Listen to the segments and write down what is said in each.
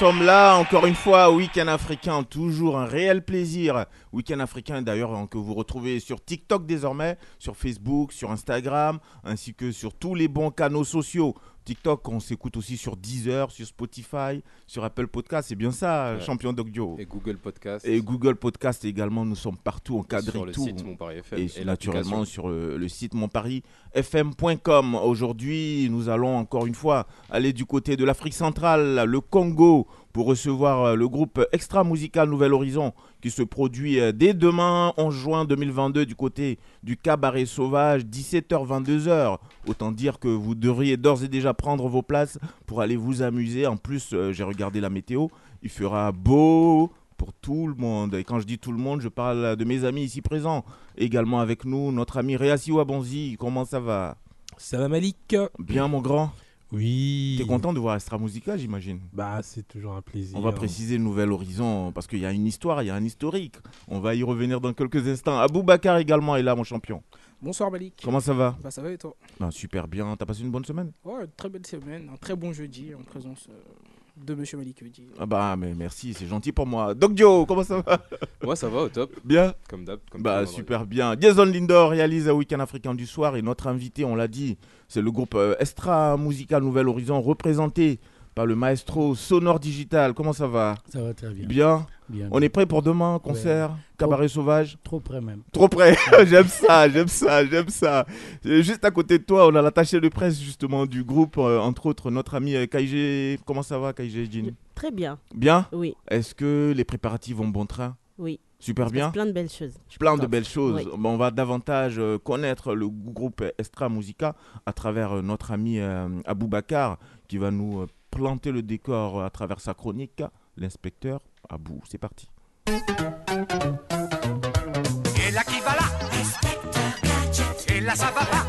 Sommes là encore une fois, Week-end africain, toujours un réel plaisir. Week-end africain d'ailleurs hein, que vous retrouvez sur TikTok désormais, sur Facebook, sur Instagram, ainsi que sur tous les bons canaux sociaux. TikTok, on s'écoute aussi sur Deezer, sur Spotify, sur Apple Podcast, c'est bien ça, Ouais. champion d'audio. Et Google Podcast. Et Google Podcast également, nous sommes partout encadrés sur le tout. site Mon Paris FM. et, et naturellement sur euh, le site monparisfm.com. Aujourd'hui, nous allons encore une fois aller du côté de l'Afrique centrale, le Congo, pour recevoir euh, le groupe Extra Musical Nouvel Horizon qui se produit euh, dès demain, 11 juin 2022, du côté du Cabaret Sauvage, 17h-22h. Autant dire que vous devriez d'ores et déjà prendre vos places pour aller vous amuser. En plus, euh, j'ai regardé la météo, il fera beau pour tout le monde. Et quand je dis tout le monde, je parle de mes amis ici présents. Également avec nous, notre ami Réassi Wabonzi. Comment ça va? Ça va Malik? Bien, mon grand? Oui. T'es content de voir Extra Musica, j'imagine? Bah, c'est toujours un plaisir. On va préciser le nouvel horizon parce qu'il y a une histoire, il y a un historique. On va y revenir dans quelques instants. Abou Bakar également est là, mon champion. Bonsoir Malik. Comment ça va? Bah ça va et toi? Ben, Super bien. T'as passé une bonne semaine? Ouais, une très belle semaine, un très bon jeudi en présence euh, de Monsieur Malik ah bah mais merci, c'est gentil pour moi. Doc Dio, comment ça va? Moi, ça va au top. Bien? Comme d'hab. comme Bah super bien. Jason Lindor réalise un week-end africain du soir et notre invité, on l'a dit, c'est le groupe euh, Extra Musical Nouvel Horizon représenté par le maestro Sonore Digital. Comment ça va? Ça va très bien. Bien? bien. On est prêt pour demain, concert, cabaret sauvage? Trop près même. Trop près. j'aime ça, j'aime ça, j'aime ça. Euh, Juste à côté de toi, on a l'attaché de presse justement du groupe, euh, entre autres notre ami euh, Kaije. Comment ça va Kaije Jean Très bien, Bien? Oui, Est-ce que les préparatifs vont bon train? Oui. Super bien plein de belles choses. Plein de belles choses. Oui. Bon, on va davantage connaître le groupe Extra Musica à travers notre ami Abou Bakar qui va nous planter le décor à travers sa chronique. L'inspecteur Abou, c'est parti. Et là qui va là? Et là ça va pas?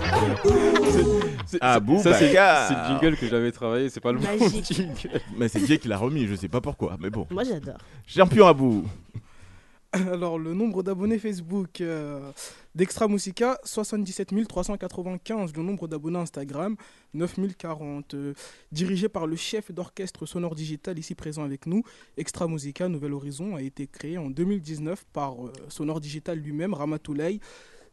C'est- Abou ça, c'est le jingle que j'avais travaillé. C'est pas le bon Magique. jingle. Mais c'est Dieu qui l'a remis, je sais pas pourquoi, mais bon. Moi j'adore. Champion Abou. Alors le nombre d'abonnés Facebook euh, d'Extra Musica 77 395. Le nombre d'abonnés Instagram 9040. Euh, dirigé par le chef d'orchestre sonore digital ici présent avec nous, Extra Musica Nouvel Horizon a été créé en 2019 par euh, Sonore Digital lui-même, Ramatoulay.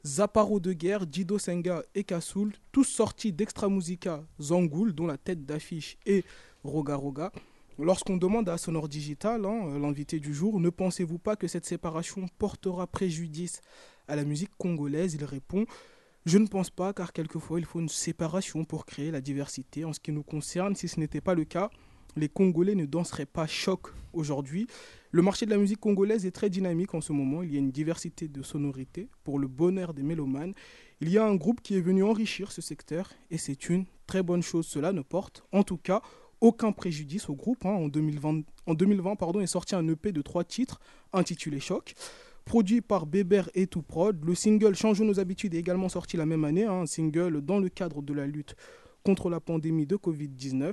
Zaparo de guerre, Dido Senga et Kassoul, tous sortis d'Extra Musica Zangoul, dont la tête d'affiche est Roga Roga. Lorsqu'on demande à Sonore Digital, hein, euh, l'invité du jour, ne pensez-vous pas que cette séparation portera préjudice à la musique congolaise? Il répond Je ne pense pas, car quelquefois il faut une séparation pour créer la diversité. En ce qui nous concerne, si ce n'était pas le cas, les Congolais ne danseraient pas choc aujourd'hui. Le marché de la musique congolaise est très dynamique en ce moment. Il y a une diversité de sonorités pour le bonheur des mélomanes. Il y a un groupe qui est venu enrichir ce secteur et c'est une très bonne chose. Cela ne porte en tout cas aucun préjudice au groupe. hein. En 2020, en 2020 pardon, est sorti un EP de trois titres intitulé Choc. Produit par Bébert et Tout Prod, le single Changeons nos habitudes est également sorti la même année, hein, un single dans le cadre de la lutte contre la pandémie de Covid-19.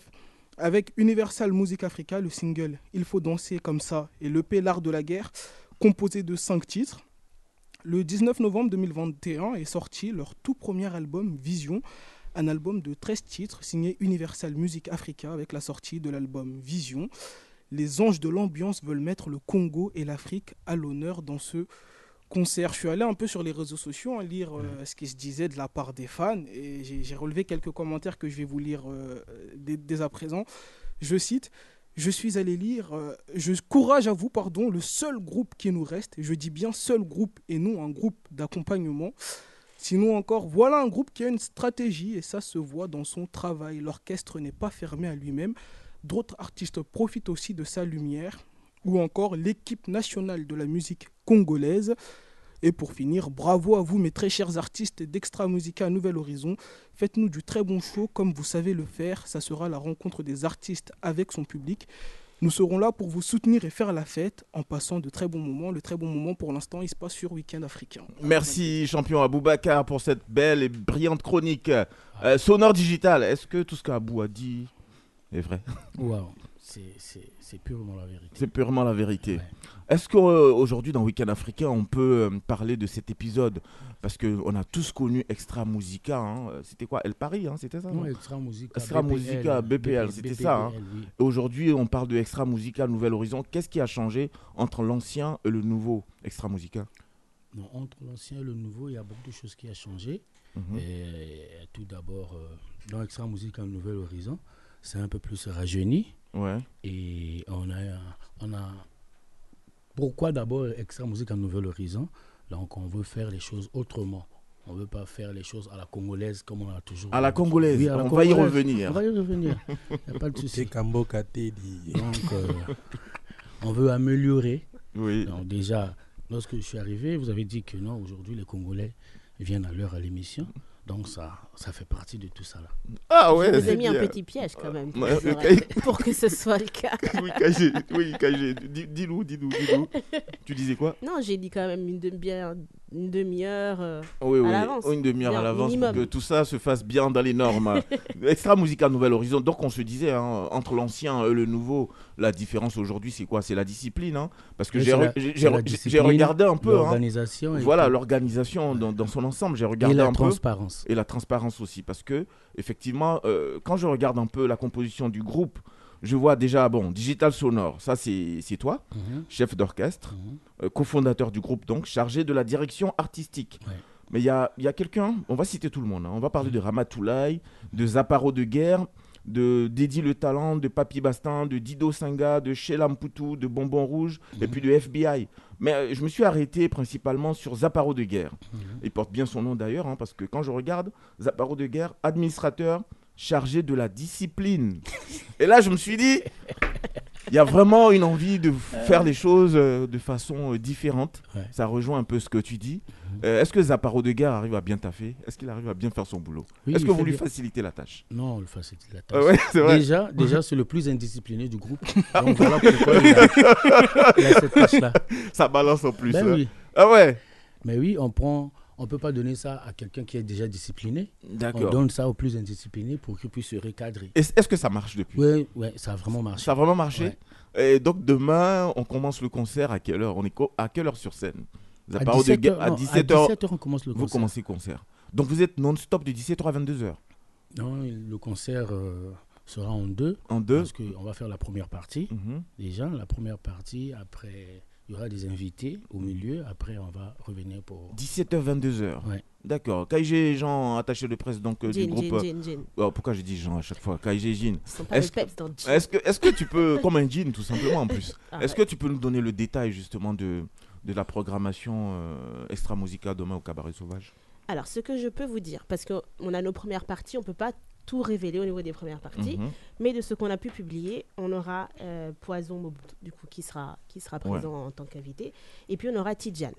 Avec Universal Music Africa, le single Il faut danser comme ça et l'EP L'Art de la guerre, composé de cinq titres. Le 19 novembre 2021 est sorti leur tout premier album Vision, un album de 13 titres signé Universal Music Africa avec la sortie de l'album Vision. Les anges de l'ambiance veulent mettre le Congo et l'Afrique à l'honneur dans ce concert. Je suis allé un peu sur les réseaux sociaux à lire euh, ce qui se disait de la part des fans et j'ai j'ai relevé quelques commentaires que je vais vous lire euh, dès, dès à présent. Je cite Je suis allé lire euh, Je courage à vous, pardon, le seul groupe qui nous reste. Je dis bien seul groupe et non un groupe d'accompagnement. Sinon encore, voilà un groupe qui a une stratégie et ça se voit dans son travail. L'orchestre n'est pas fermé à lui-même. D'autres artistes profitent aussi de sa lumière. Ou encore l'équipe nationale de la musique congolaise. Et pour finir, bravo à vous mes très chers artistes d'Extra Musica Nouvel Horizon. Faites-nous du très bon show comme vous savez le faire. Ça sera la rencontre des artistes avec son public. Nous serons là pour vous soutenir et faire la fête en passant de très bons moments. Le très bon moment pour l'instant, il se passe sur Week-end africain. Merci champion Aboubacar pour cette belle et brillante chronique. Euh, sonore digital, est-ce que tout ce qu'Abou a dit est vrai? Waouh, c'est- purement la vérité. C'est purement la vérité. Ouais. Est-ce qu'aujourd'hui dans Week-end africain, on peut euh, parler de cet épisode? Parce qu'on a tous connu Extra Musica. hein. C'était quoi? El Paris, hein, c'était ça non? Extra Musica. Extra Musica, BPL, c'était ça, hein. oui. Aujourd'hui, on parle de Extra Musica Nouvel Horizon. Qu'est-ce qui a changé entre l'ancien et le nouveau Extra Musica? Non, entre l'ancien et le nouveau, il y a beaucoup de choses qui ont changé. Mhm. Et, tout d'abord, euh, dans Extra Musica Nouvel Horizon, c'est un peu plus rajeuni. Ouais. Et on a, on a. Pourquoi d'abord Extra Musique en Nouvel Horizon? Donc, on veut faire les choses autrement. On ne veut pas faire les choses à la congolaise comme on a toujours. À la congolaise, Oui, à la on va y revenir. On va y revenir. Il n'y a pas de C'est souci. Kambo Kate dit. Donc, euh, on veut améliorer. Oui. Donc, déjà, lorsque je suis arrivé, vous avez dit que non, aujourd'hui, les Congolais viennent à l'heure à l'émission. Donc, ça, ça fait partie de tout ça. Là. Ah ouais, Je vous ai mis un petit piège quand même pour, Ouais, que, pour ce soit le cas. Oui, KG, oui, Dis-nous, dis-nous, dis-nous. Tu disais quoi? Non, j'ai dit quand même une demi-heure. Une demi-heure euh, Oui, oui, l'avance. une demi-heure à l'avance pour que tout ça se fasse bien dans les normes. Extra Musica Nouvel Horizon. Donc, on se disait, hein, entre l'ancien et le nouveau, la différence aujourd'hui, c'est quoi? C'est la discipline. hein Parce que j'ai la- la regardé un peu. hein. L'organisation. et Voilà, l'organisation dans, dans son ensemble. J'ai Et regardé la un peu. transparence. et la transparence aussi parce que effectivement euh, quand je regarde un peu la composition du groupe je vois déjà bon digital sonore ça c'est toi Mhm, chef d'orchestre mhm. euh, cofondateur du groupe donc chargé de la direction artistique Ouais. mais il y a, il y a quelqu'un on va citer tout le monde hein. on va parler de Ramatoulaye de Zaparo de guerre de Dédi le Talent, de Papi Bastin, de Dido Singa, de Sheila Mputu, de Bonbon Rouge, et puis de FBI. Mais euh, je me suis arrêté principalement sur Zaparo de guerre. Mhm. Il porte bien son nom d'ailleurs, hein, parce que quand je regarde, Zaparo de guerre, administrateur chargé de la discipline. Et là, je me suis dit, il y a vraiment une envie de faire les choses euh, de façon euh, différente. Ouais. Ça rejoint un peu ce que tu dis. Euh, Est-ce que Zaparo de guerre arrive à bien taffer? Est-ce qu'il arrive à bien faire son boulot? Oui, Est-ce que vous lui bien. facilitez la tâche? Non, on le facilite la Ah tâche. ouais, c'est vrai. Déjà, déjà c'est le plus indiscipliné du groupe. Donc voilà pourquoi il a, il a cette tâche-là. Ça balance en plus. Ben hein. oui. Ah ouais Mais oui, on prend, on peut pas donner ça à quelqu'un qui est déjà discipliné. On donne ça au plus indiscipliné pour qu'il puisse se recadrer. Est-ce que ça marche depuis? Oui, ouais, ça a vraiment marché. Ça a vraiment marché? Ouais. Et donc demain, on commence le concert à quelle heure? On est à quelle heure sur scène? À Zaparo de 17 guerre heures, à non, 17h. 17 heures, on commence le Vous concert. commencez le concert. Donc vous êtes non-stop de 17h à 22h. Non, le concert euh, sera en deux. En deux Parce qu'on va faire la première partie. Mhm. Déjà, la première partie, après, il y aura des invités au milieu. Après, on va revenir pour. 17h, 22h. Ouais. D'accord. KG Jean, attaché de presse donc, euh, du Jean, groupe. Jean, euh, Jean, Jean. oh, pourquoi j'ai dit Jean à chaque fois? KG Jean. Ils sont pas Est-ce de peps dans Jean. Est-ce que, est que tu peux, comme un jean tout simplement en plus, Ah est-ce ouais. que tu peux nous donner le détail justement de, de la programmation euh, extra musica demain au Cabaret Sauvage? Alors, ce que je peux vous dire, parce qu'on a nos premières parties, on ne peut pas tout révéler au niveau des premières parties, Mhm. mais de ce qu'on a pu publier, on aura euh, Poison Mobutu, du coup, qui sera, qui sera Ouais. présent en tant qu'invité, et puis on aura Tidjan.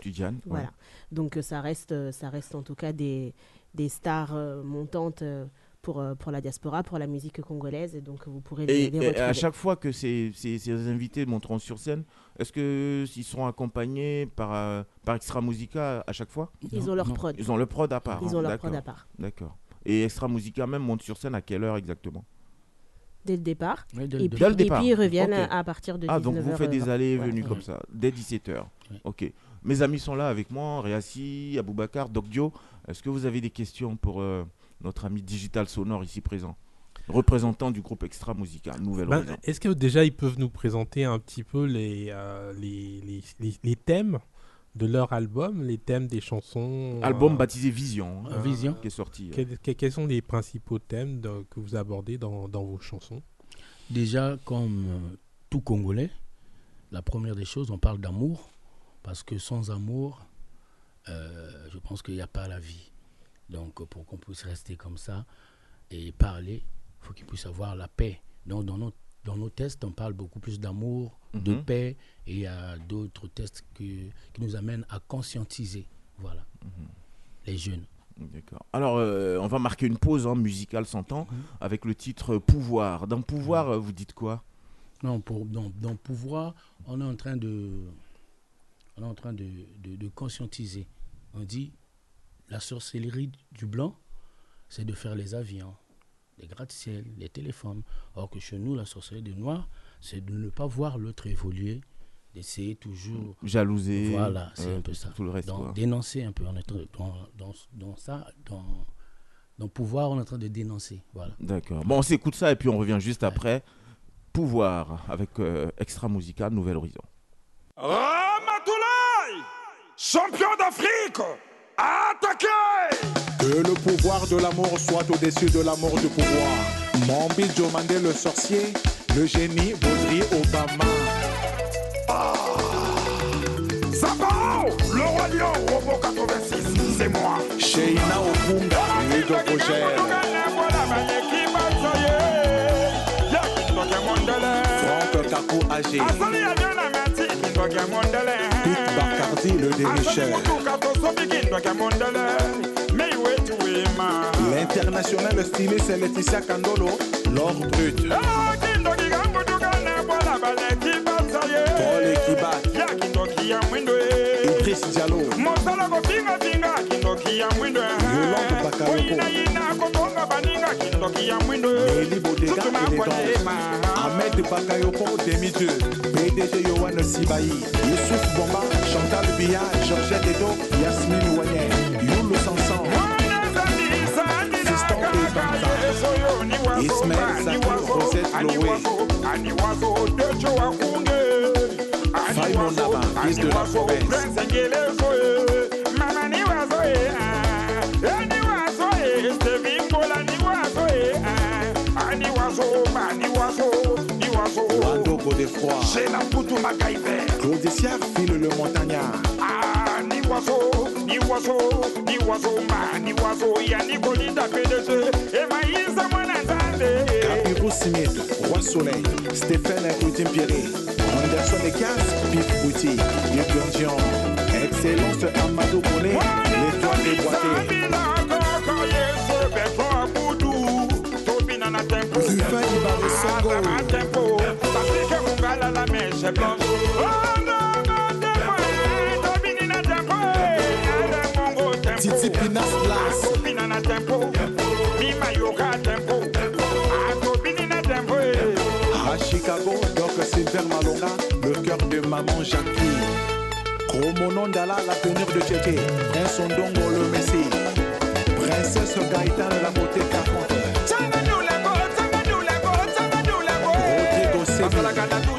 Tidjane ouais. Voilà. Donc, euh, ça reste, euh, ça reste en tout cas des, des stars euh, montantes euh, pour, pour la diaspora, pour la musique congolaise, et donc vous pourrez les, Et, les et à chaque fois que ces, ces, ces invités monteront sur scène, est-ce qu'ils seront accompagnés par, par Extra Musica à chaque fois? Ils Non, ont leur non. prod. Ils ont le prod à part. Ils hein, ont leur prod à part. D'accord. Et Extra Musica même monte sur scène à quelle heure exactement? Dès le départ. Dès Et puis, Dès le et départ. puis ils reviennent à partir de Ah, 19h. donc vous faites des allées et venues Ouais. comme ça, dès 17h. Ouais. Ok. Mes amis sont là avec moi, Réassi, Aboubacar, Doc Dio. Est-ce que vous avez des questions pour euh, notre ami Digital Sonore ici présent Représentant du groupe Extra Musica, Nouvelle Ben. Est-ce que déjà ils peuvent nous présenter un petit peu les, euh, les, les, les- les thèmes? De leur album, les thèmes des chansons Album euh, baptisé Vision, hein, Vision. qui est sorti. euh. quels, sont les principaux thèmes de- que vous abordez dans, dans vos chansons? Déjà, comme euh, tout Congolais, la première des choses, on parle d'amour. Parce que sans amour, euh, je pense qu'il n'y a pas la vie. Donc, euh, pour qu'on puisse rester comme ça et parler, il faut qu'il puisse avoir la paix. Donc, dans notre dans nos tests, on parle beaucoup plus d'amour, de Mhm. paix, et il y a d'autres tests que- qui nous amènent à conscientiser, voilà, les jeunes. D'accord. Alors, euh, on va marquer une pause hein, musicale s'entend avec le titre Pouvoir. Dans Pouvoir, vous dites quoi? Non, pour, dans, dans pouvoir, on est en train de, on est en train de, de- de conscientiser. On dit la sorcellerie du blanc, c'est de faire les avions, les gratte-ciel, les téléphones. Or que chez nous, la sorcellerie du noir, c'est de ne pas voir l'autre évoluer, d'essayer toujours. Jalouser, Voilà, c'est euh, un peu ça. tout le reste, quoi. dénoncer un peu. On est en- dans, dans, dans ça, dans, dans pouvoir, on est en train de dénoncer. Voilà. D'accord. Bon, on s'écoute ça et puis on revient juste après. Pouvoir avec euh, Extra Musical Nouvel Horizon. Ramatoulaye, champion d'Afrique, attaquez Que le pouvoir de l'amour soit au-dessus de l'amour du pouvoir. Mambi Jomandé le sorcier, le génie Baudry Obama. Zabao, le roi lion, Robo 86, c'est moi. Sheina Okunga, Ludo Roger. Franck Kakou Agé. Pete Bacardi, le dénicheur. L'international styliste c'est Laetitia Kandolo, l'or brut. Paul Ekibat. Idriss Diallo. Yolande Bakayoko. Nelly Bodega élégante. Ahmed Bakayoko, demi-dieu. PDG Bomba, Chantal Biya, Georgette Edo, Yasmine Ouanet. Youlou Sansan. Banza. Ismaël Zakou, Rosette Loé. Faïmon Naba, fils de la province. Wando Godefroy. J'ai la poutou. Claude Siard, file le montagnard. Ah, ni oiseau, ni oiseau, ni oiseau, ma, ni oiseau, ya ni colinda PDG, et maïsa mwana zande. Capirou Smith, Roi Soleil, Stéphane Coutin Pierre, Anderson Ekas, Pif Bouti, Yukon Dion, Excellence Amadou Kone, l'étoile déboîtée. songo. Bafike kongala la mese blanche titi pinas plas akobina na tempo mima yoka tempo akobini na tempo à Chicago, Doc Silver Malonga, le cœur de maman Jackie. Kromonondala, l'avenir de Tchétché, un sondongo le Messie. Princesse Gaëtan de la Motéka, all I gotta do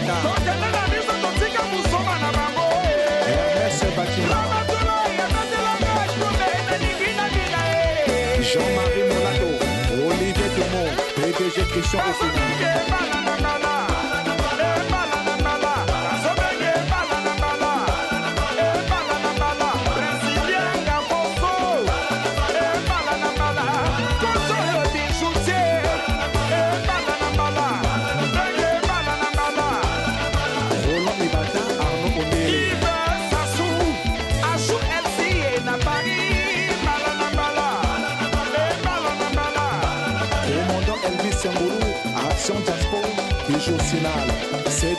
ebandaka tokendela biso totika musoma na bango. Ernese bakimatula ekatelanga asume enaninginangina jean-marie molato olivier dumont pdg christian ofina.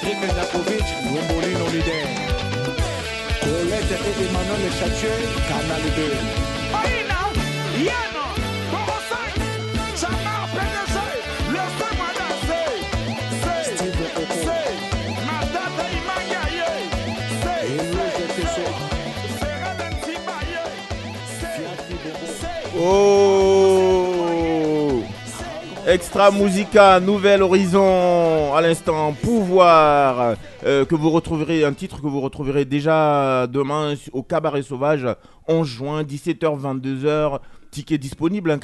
Cédric Nakovic, Wombolino Leader. Colette et Emmanuel Chatier, Canal 2. Steve Oko, Hello Jeteso, Fiati Bobo. Oh Extra Musica, Nouvel Horizon, à l'instant Euh, que vous retrouverez, un titre que vous retrouverez déjà demain au Cabaret Sauvage, 11 juin, 17h, 22h. Tickets disponibles, hein,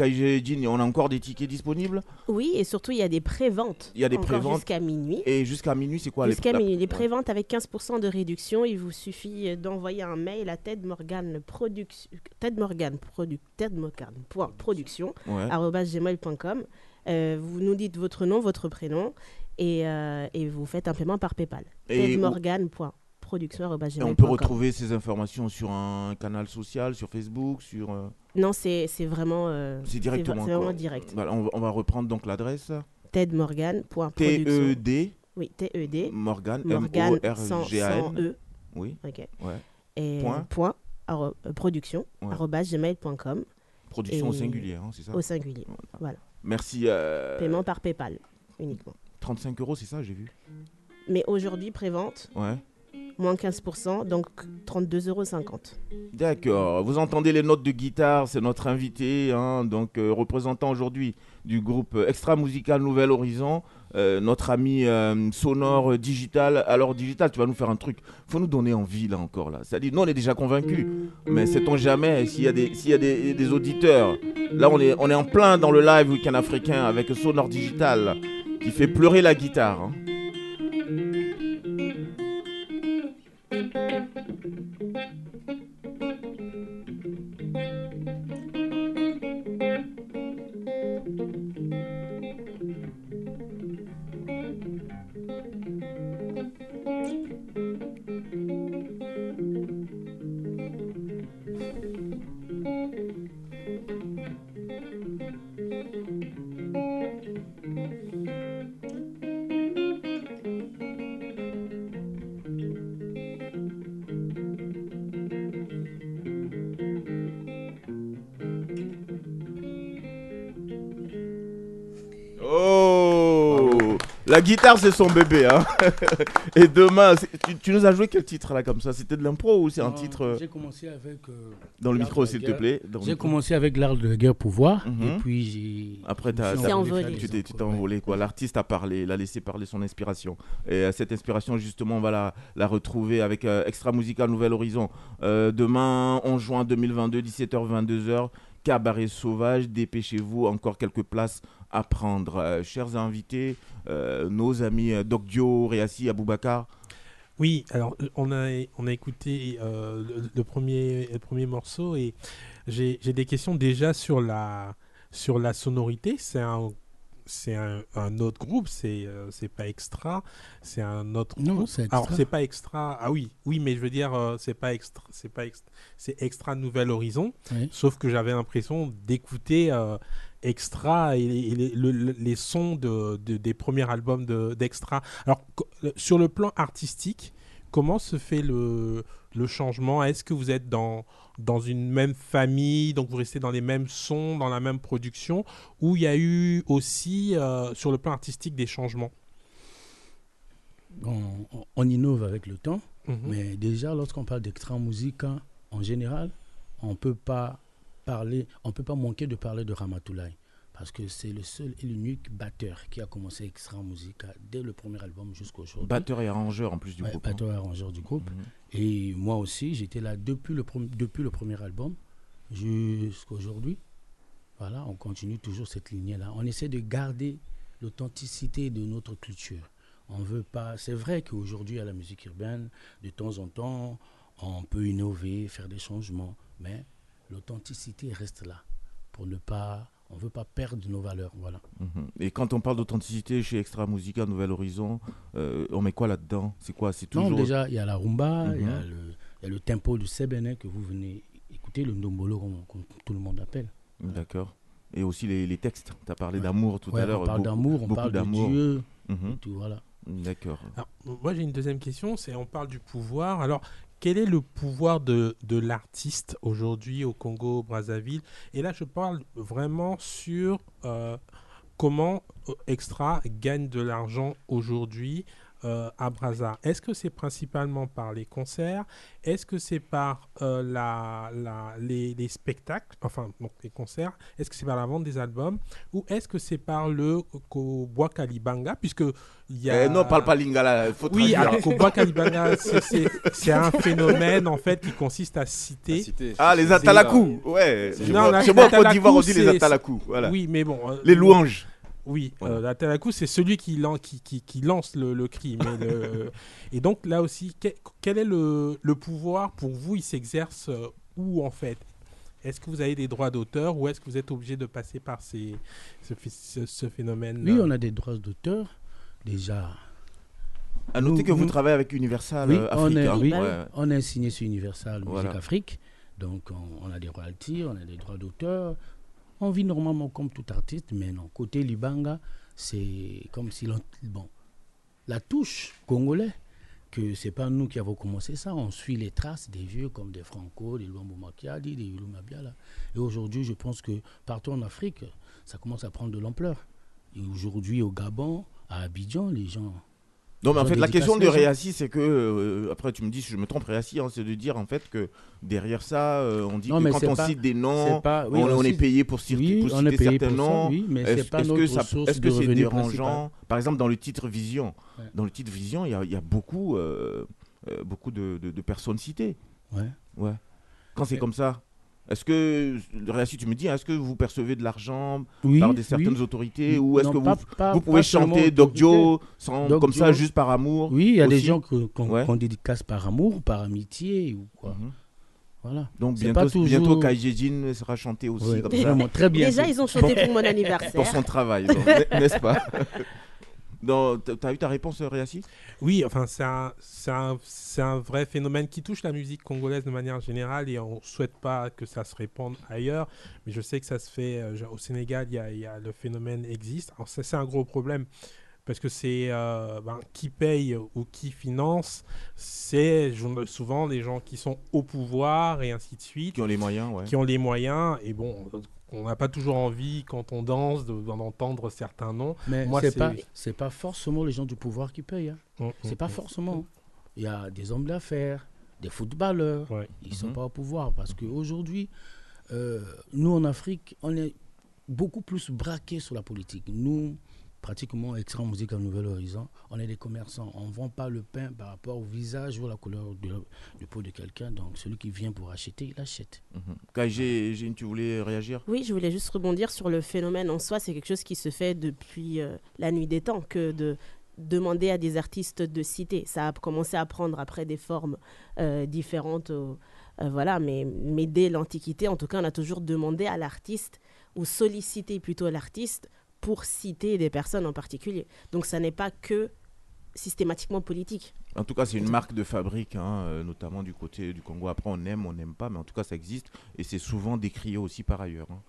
on a encore des tickets disponibles? Oui, et surtout, il y a des préventes. Il y a des préventes. Jusqu'à minuit. Et jusqu'à minuit, c'est quoi les- Jusqu'à la- minuit. Les préventes avec 15% de réduction. Il vous suffit euh, d'envoyer un mail à Ted Morgan Production. Ted Morgan, produ Ted Morgan, point, production, Ouais. gmail.com. Euh, vous nous dites votre nom, votre prénom et, euh, et vous faites un paiement par PayPal. Et Ted où- Morgan, point, production, arobase Et on peut retrouver ces informations sur un canal social, sur Facebook, sur. euh, Non, c'est vraiment, euh, C'est directement. C'est vraiment direct. Voilà, on, va- on va reprendre donc l'adresse. Ted Morgan, point, production. T-E-D. Oui, T-E-D. Morgan, Morgan sans, M-O-R-G-A-N. sans E. Oui. Ok. Ouais. Et Point. point, arro- euh, production, Ouais. gmail.com. Production au singulier, hein, c'est ça Au singulier. Voilà. Merci. Paiement par PayPal uniquement. 35 euros, c'est ça, j'ai vu. Mais aujourd'hui, prévente, Ouais. moins 15%, donc 32,50 euros. D'accord. Vous entendez les notes de guitare, c'est notre invité, hein, donc euh, représentant aujourd'hui du groupe Extra Musical Nouvel Horizon, euh, notre ami euh, sonore digital. Alors digital, tu vas nous faire un truc. Faut nous donner envie là encore là. C'est-à-dire, nous on est déjà convaincus, mais sait-on jamais s'il y a des s'il y a des, des auditeurs? Là on est on est en plein dans le live week-end africain avec sonore digital qui fait pleurer la guitare. Hein. C'est son bébé. Hein. Et demain, tu, tu nous as joué quel titre là comme ça? C'était de l'impro ou c'est un titre euh, J'ai commencé avec. euh, Dans le micro, s'il te plaît, J'ai commencé avec l'art de la guerre pouvoir. Mhm. Et puis j'ai. Après, suis t'as- envolé tu t'es envolé quoi. L'artiste a parlé, il a laissé parler son inspiration. Et euh, cette inspiration, justement, on va la, la retrouver avec euh, Extra Musical Nouvel Horizon. Euh, demain, 11 juin 2022, 17h, 22h, Cabaret Sauvage. Dépêchez-vous, encore quelques places à prendre. Euh, chers invités, euh, nos amis euh, Doc Dio, Réassi, Aboubacar. Oui, alors on a, on a écouté le, premier, premier morceau et j'ai j'ai des questions déjà sur la, sur la sonorité. C'est un, c'est un, un autre groupe, c'est euh, c'est pas extra, c'est un autre Non, groupe. c'est Alors Extra. c'est pas extra, ah oui, oui, mais je veux dire, euh, c'est pas extra, c'est pas extra, c'est extra Nouvel Horizon. Oui. Sauf que j'avais l'impression d'écouter euh, extra et, et les, le- le- les sons de, de- des premiers albums de- d'extra. Alors sur le plan artistique, comment se fait le, le changement? Est-ce que vous êtes dans, dans une même famille, donc vous restez dans les mêmes sons, dans la même production, ou il y a eu aussi euh, sur le plan artistique des changements? On, innove avec le temps, Mhm. mais déjà lorsqu'on parle d'extra musique, hein, en général, on peut pas parler, on peut pas manquer de parler de Ramatoulaye parce que c'est le seul et l'unique batteur qui a commencé extra musique dès le premier album jusqu'à aujourd'hui. Batteur et arrangeur en plus du Ouais, groupe. hein. batteur et arrangeur du groupe. Mhm. Et moi aussi, j'étais là depuis le, depuis le premier album jusqu'à aujourd'hui. Voilà, on continue toujours cette lignée-là. On essaie de garder l'authenticité de notre culture. On veut pas. C'est vrai qu'aujourd'hui, à la musique urbaine, de temps en temps, on peut innover, faire des changements, mais l'authenticité reste là pour ne pas. On veut pas perdre nos valeurs. Voilà. Mhm. Et quand on parle d'authenticité chez Extra Musica Nouvel Horizon, euh, on met quoi là-dedans? C'est quoi? C'est toujours. Non, déjà, il y a la rumba, il y, a Mhm. le- il y a le tempo du Sebene que vous venez écouter, le ndombolo, comme, comme tout le monde appelle. D'accord. Et aussi les, les textes. Tu as parlé Ouais. d'amour tout Ouais, à l'heure. On parle d'amour, on parle de d'amour. Dieu. Tout, voilà. D'accord. Alors, moi, j'ai une deuxième question. C'est on parle du pouvoir. Alors, quel est le pouvoir de, l'artiste aujourd'hui au Congo, Brazzaville? Et là, je parle vraiment sur euh, comment euh, Extra gagne de l'argent aujourd'hui euh, à Brazza. Est-ce que c'est principalement par les concerts? Est-ce que c'est par euh, la, la- les, les spectacles, enfin donc les concerts? Est-ce que c'est par la vente des albums? Ou est-ce que c'est par le Koboa Kalibanga Puisque il y a... Eh non, parle pas lingala. Faut Oui, traduire. alors Kalibanga, c'est- un phénomène en fait qui consiste à citer. Ah, les atalakou. Ouais. Non, en Côte d'Ivoire, on dit les atalakou. Voilà. Oui, mais bon. euh, Les louanges. Oui, Voilà. euh, c'est celui qui, lan- qui, qui, qui lance le, le cri. mais le- Et donc là aussi, que- quel est le, le pouvoir pour vous Il s'exerce euh, où en fait? Est-ce que vous avez des droits d'auteur ou est-ce que vous êtes obligé de passer par ces, ce, phi- ce- ce phénomène Oui, on a des droits d'auteur. Déjà. À noter Nous- que vous nous- travaillez avec Universal oui, euh, on Afrique. est, hein. oui, Ouais. on est signé sur Universal Music Voilà. Afrique. Donc, on, on a des royalties, on a des droits d'auteur. On vit normalement comme tout artiste, mais non. Côté Libanga, c'est comme si l'on. Bon, la touche congolais, que c'est pas nous qui avons commencé ça. On suit les traces des vieux comme des Franco, des Luambo Makiadi, des Yuluma Biala. Et aujourd'hui, je pense que partout en Afrique, ça commence à prendre de l'ampleur. Et aujourd'hui, au Gabon, à Abidjan, les gens. Non, mais en fait, la question de. Réassi, c'est que, euh, après tu me dis si je me trompe, Réassi, hein, c'est de dire en fait que derrière ça, euh, on dit Non, que quand on pas- cite des noms, pas- oui, on, est payé pour, citer- oui, pour est citer certains noms. oui, Est-ce que, ça- est-ce de que c'est dérangeant Par exemple, dans le titre Vision, Ouais. dans le titre Vision, il y a, il y a beaucoup, euh, beaucoup de, de- de personnes citées. Ouais. Ouais. Quand c'est comme ça, est-ce que, Réassi, tu me dis, est-ce que vous percevez de l'argent Oui, par des certaines oui. autorités ou est-ce que vous, pas- pas- vous pouvez pas chanter Doc. Joe sans, Doc comme ça juste par amour Oui, il y a des gens qu'on Ouais. qu'on dédicace par amour, par amitié ou quoi. Mhm. Voilà. Donc pas bientôt, Kaijejin sera chanté aussi Ouais, comme ça. vraiment, très bien. Déjà, ils ont chanté pour mon anniversaire. Pour son travail, n'est-ce pas? t'as- eu ta réponse, Réassi Oui, enfin, c'est un, un, un vrai phénomène qui touche la musique congolaise de manière générale et on ne souhaite pas que ça se répande ailleurs. Mais je sais que ça se fait euh, au Sénégal, y a, y a- le phénomène existe. C'est un gros problème parce que c'est euh, ben, qui paye ou qui finance, c'est souvent les gens qui sont au pouvoir et ainsi de suite Qui ont les moyens, ouais. qui ont les moyens. Et bon, on n'a pas toujours envie, quand on danse, de- d'en entendre certains noms. Mais Moi, c'est pas, c'est pas forcément les gens du pouvoir qui payent. hein. Mm, C'est mm, pas mm. forcément. Il y a des hommes d'affaires, des footballeurs. Ouais. Ils ne sont Mhm. pas au pouvoir parce qu'aujourd'hui, euh, nous en Afrique, on est beaucoup plus braqués sur la politique. Nous, pratiquement Extra Musique à Nouvel Horizon, on est des commerçants. On ne vend pas le pain par rapport au visage ou à la couleur de, de peau de quelqu'un. Donc celui qui vient pour acheter, il achète. Mhm. Gine, tu voulais réagir? Oui, je voulais juste rebondir sur le phénomène en soi. C'est quelque chose qui se fait depuis euh, la nuit des temps, que de demander à des artistes de citer. Ça a commencé à prendre après des formes euh, différentes. au- euh, voilà, mais, mais dès l'Antiquité, en tout cas, on a toujours demandé à l'artiste, ou sollicité plutôt l'artiste, pour citer des personnes en particulier. Donc ça n'est pas que systématiquement politique. En tout cas, c'est une marque de fabrique, hein, euh, notamment du côté du Congo. Après, on aime, on n'aime pas, mais en tout cas, ça existe et c'est souvent décrié aussi par ailleurs. hein.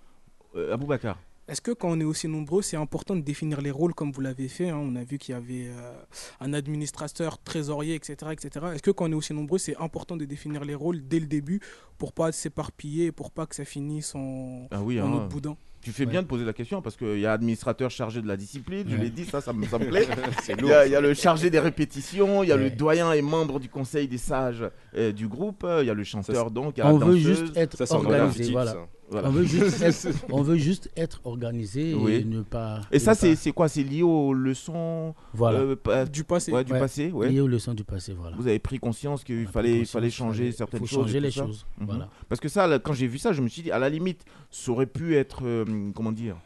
Euh, Aboubacar Est-ce que quand on est aussi nombreux, c'est important de définir les rôles comme vous l'avez fait hein? On a vu qu'il y avait euh, un administrateur, trésorier, etc. etc. Est-ce que quand on est aussi nombreux, c'est important de définir les rôles dès le début pour pas s'éparpiller, pour pas que ça finisse en, Ah oui, en hein. autre boudin? Tu fais bien de poser la question parce qu'il y a administrateur chargé de la discipline, je l'ai dit, ça, ça me, ça me plaît. Il y, a, il y a le chargé des répétitions, il y a le doyen et membre du conseil des sages euh, du groupe, il y a le chanteur, donc, il y a On la veut juste être Ça, organisé. Voilà. Voilà. On, veut juste être, on veut juste être organisé Oui. et ne pas. Et ça, c'est pas- quoi? C'est lié aux leçons Voilà. euh, Du passé. ouais, du Ouais. passé ouais. lié aux leçons du passé. Voilà. Vous avez pris conscience qu'il fallait, conscience, fallait changer certaines faut choses. changer les ça. choses. Mhm. Voilà. Parce que ça, là, quand j'ai vu ça, je me suis dit, à la limite, ça aurait pu être, euh, comment dire,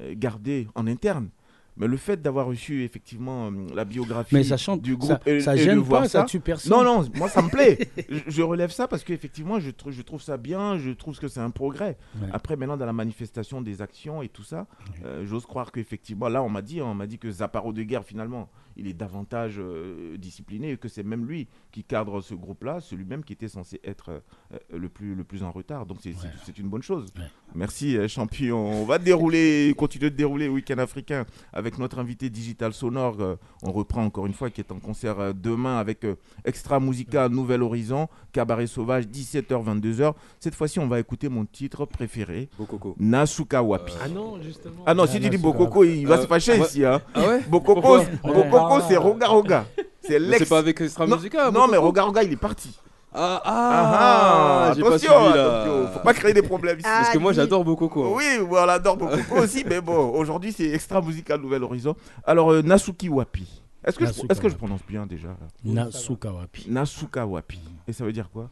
euh, gardé en interne. Mais le fait d'avoir reçu effectivement euh, la biographie Mais ça chante, du groupe ça, et, ça et de gêne voir pas, ça, ça, tue personne. non, non, moi ça me plaît. je, je relève ça parce qu'effectivement, je, trou- je trouve ça bien, je trouve que c'est un progrès. Ouais. Après, maintenant, dans la manifestation des actions et tout ça, euh, j'ose croire qu'effectivement, là, on m'a dit, on m'a dit que Zaparo de guerre, finalement, il est davantage euh, discipliné et que c'est même lui qui cadre ce groupe-là, celui-même qui était censé être euh, le, plus, le plus en retard. Donc, c'est une bonne chose. Ouais. Merci, euh, champion. On va dérouler, continuer de dérouler le week-end africain avec notre invité digital sonore. euh, on reprend encore une fois, qui est en concert euh, demain avec euh, Extra Musica Nouvel Horizon, Cabaret Sauvage, 17h-22h. Cette fois-ci, on va écouter mon titre préféré, Bokoko. Nasuka Wapi. Ah non, justement. Ah non, Ah, si tu dis Nasuka Bokoko, il va Ah, se fâcher ouais. ici. Hein. Ah ouais Bokoko, Pourquoi Bokoko c'est Roga Roga. C'est l'ex. C'est pas avec Extra Musica non, mais Bokoko Roga Roga, il est parti. Ah, Ah, ah, j'ai pas attention, suivi là. attention, faut pas créer des problèmes ici. Parce que moi Ah, j'adore Bokoko. Oui, on l'adore beaucoup aussi, mais bon, aujourd'hui c'est extra musical Nouvel Horizon. Alors, euh, Nasuki Wapi. Est-ce que, je, Nasuka est-ce que je Wapi. prononce bien déjà? Nasuka Wapi. Nasuka Wapi. Et ça veut dire quoi?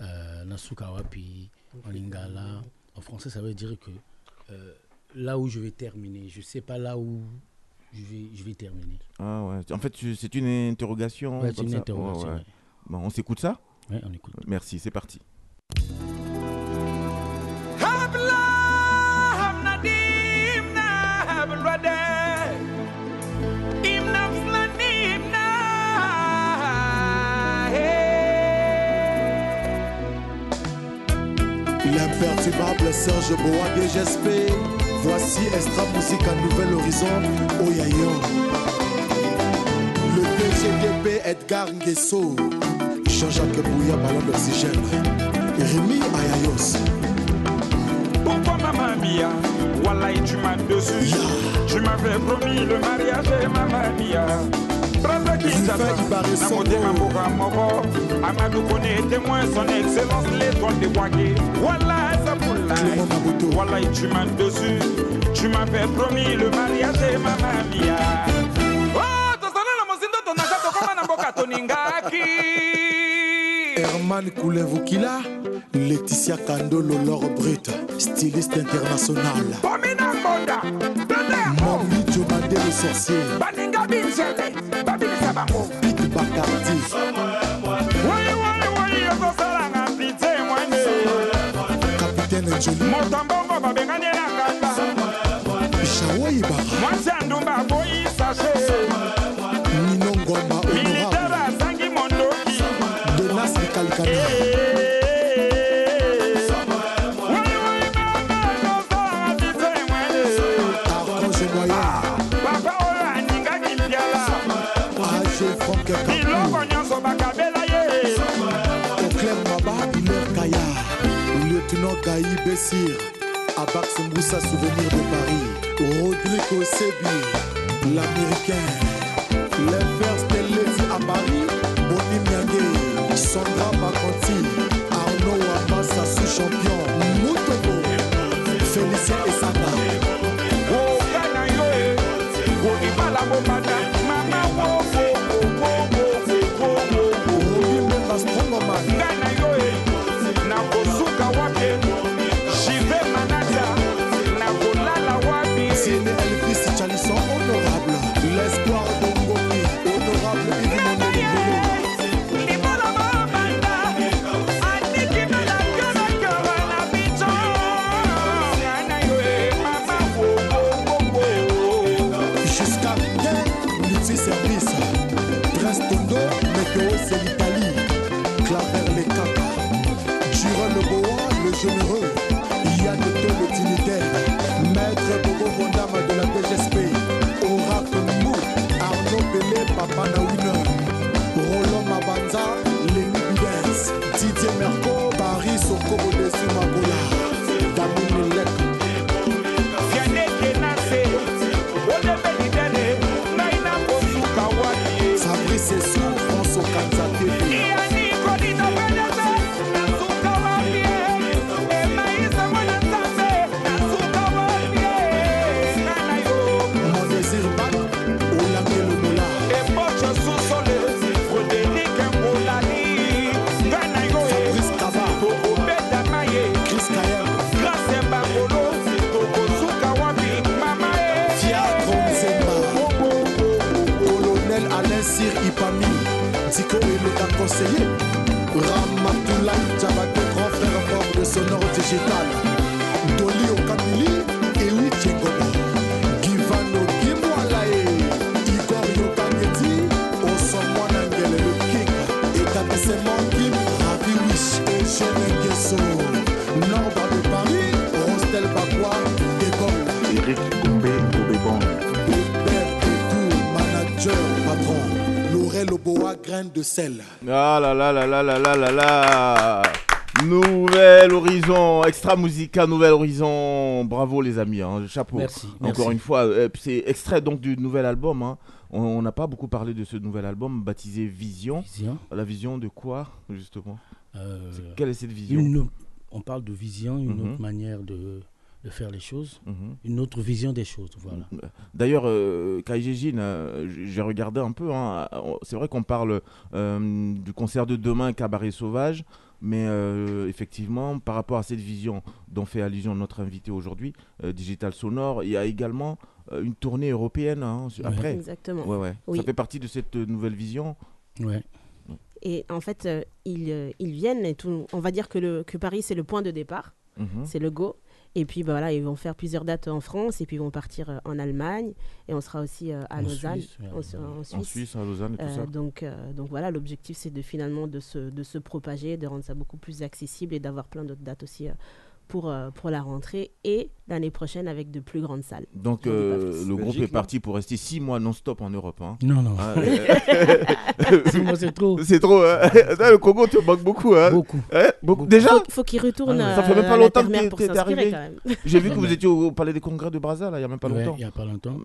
Euh, Nasuka Wapi, en lingala. En français, ça veut dire que euh, là où je vais terminer, je sais pas là où je vais, je vais terminer. Ah ouais, en fait c'est une interrogation. Ouais, c'est une ça interrogation. Ouais, ouais. ouais. Bon, on s'écoute ça Ouais, on écoute. Merci, c'est parti. L'imperturbable Serge Boa DGSP. Voici Extra Musique à Nouvel Horizon. Oyayo. Le PGDP Edgar Nguesso. Jean-Jacques Bouya, ballon d'oxygène. Rémi Ayayos. Pourquoi maman Mia? Wallahi tu m'as dessus Tu m'avais promis le mariage et maman Mia Kinshasa Songo. Mamboka Moko Amadou connaît témoin son excellence l'étoile de Wagé Clément Sapoulaï Mabuto. Wallahi tu m'as dessus Tu m'avais promis le mariage et maman Mia Oh tozana na mozindo tonaka tokoma na mboka toningaki Herman Koulevukila. Laetitia Kandolo, Laure Brut. Styliste international. Pomina Mbonda Brother Joe Mandé le sorcier. Baninga binzembe babimisa bango. Bit bakardi wayiwayiwayi ekosalanga pite mwene kapitaine joli moto mbongo babengani ye na nganda. Bishawoi bara. Mwasi ya ndumba aboyi sache nino ngomba Gaï Bessir. Abax Moussa, souvenir de Paris. Rodrigo Sebi, l'américain. Les Lady à Paris. Boni Miangue, Sandra Baconti. Alain Sir Ipami, Diko Eleka conseiller. Ramatoulaye Diabaté, grand frère fort de Sonore Digital. Doli Okamili, Laurel Oboa, graine de sel. Ah là là là là là là là là Nouvel horizon, extra musica, nouvel horizon. Bravo les amis, hein, chapeau. Merci, Encore merci. une fois, euh, c'est extrait donc du nouvel album. hein. On n'a pas beaucoup parlé de ce nouvel album baptisé Vision. Vision. La vision de quoi justement? Euh, Quelle est cette vision? une- on parle de vision, une Mhm. autre manière de, de faire les choses, Mhm. une autre vision des choses. Voilà. D'ailleurs, euh, euh, j'ai regardé un peu. hein, on- c'est vrai qu'on parle euh, du concert de demain, Cabaret Sauvage, mais euh, effectivement, par rapport à cette vision dont fait allusion notre invité aujourd'hui, euh, Digital Sonore, il y a également euh, une tournée européenne hein, Ouais. après. Exactement. Ouais, ouais. Oui. Ça fait partie de cette euh, nouvelle vision. Ouais. Et en fait, euh, ils, euh, ils viennent et tout. On va dire que, le, que Paris, c'est le point de départ. Mhm. C'est le go. Et puis bah, voilà, ils vont faire plusieurs dates en France et puis ils vont partir euh, en Allemagne et on sera aussi euh, à En Lausanne, Suisse, en, Su- en Suisse. En Suisse, à Lausanne et tout Euh, ça. donc, donc voilà, l'objectif c'est de finalement de se, de se propager, de rendre ça beaucoup plus accessible et d'avoir plein d'autres dates aussi pour, euh, pour la rentrée et l'année prochaine avec de plus grandes salles. Donc euh, le groupe Belgique, est parti pour rester six mois non-stop en Europe. hein. Non, non. Hein, euh, Six mois, c'est trop. C'est trop. hein. Attends, le Congo te manque beaucoup. Hein. Beaucoup. Hein, beaucoup. Déjà Faut, faut qu'ils retournent Ah ouais. Ça fait même pas longtemps que t'es s'inspirer arrivé. J'ai vu que vous étiez au Palais des Congrès de Brazza, là, il n'y a même pas Ouais, longtemps. il n'y a pas longtemps.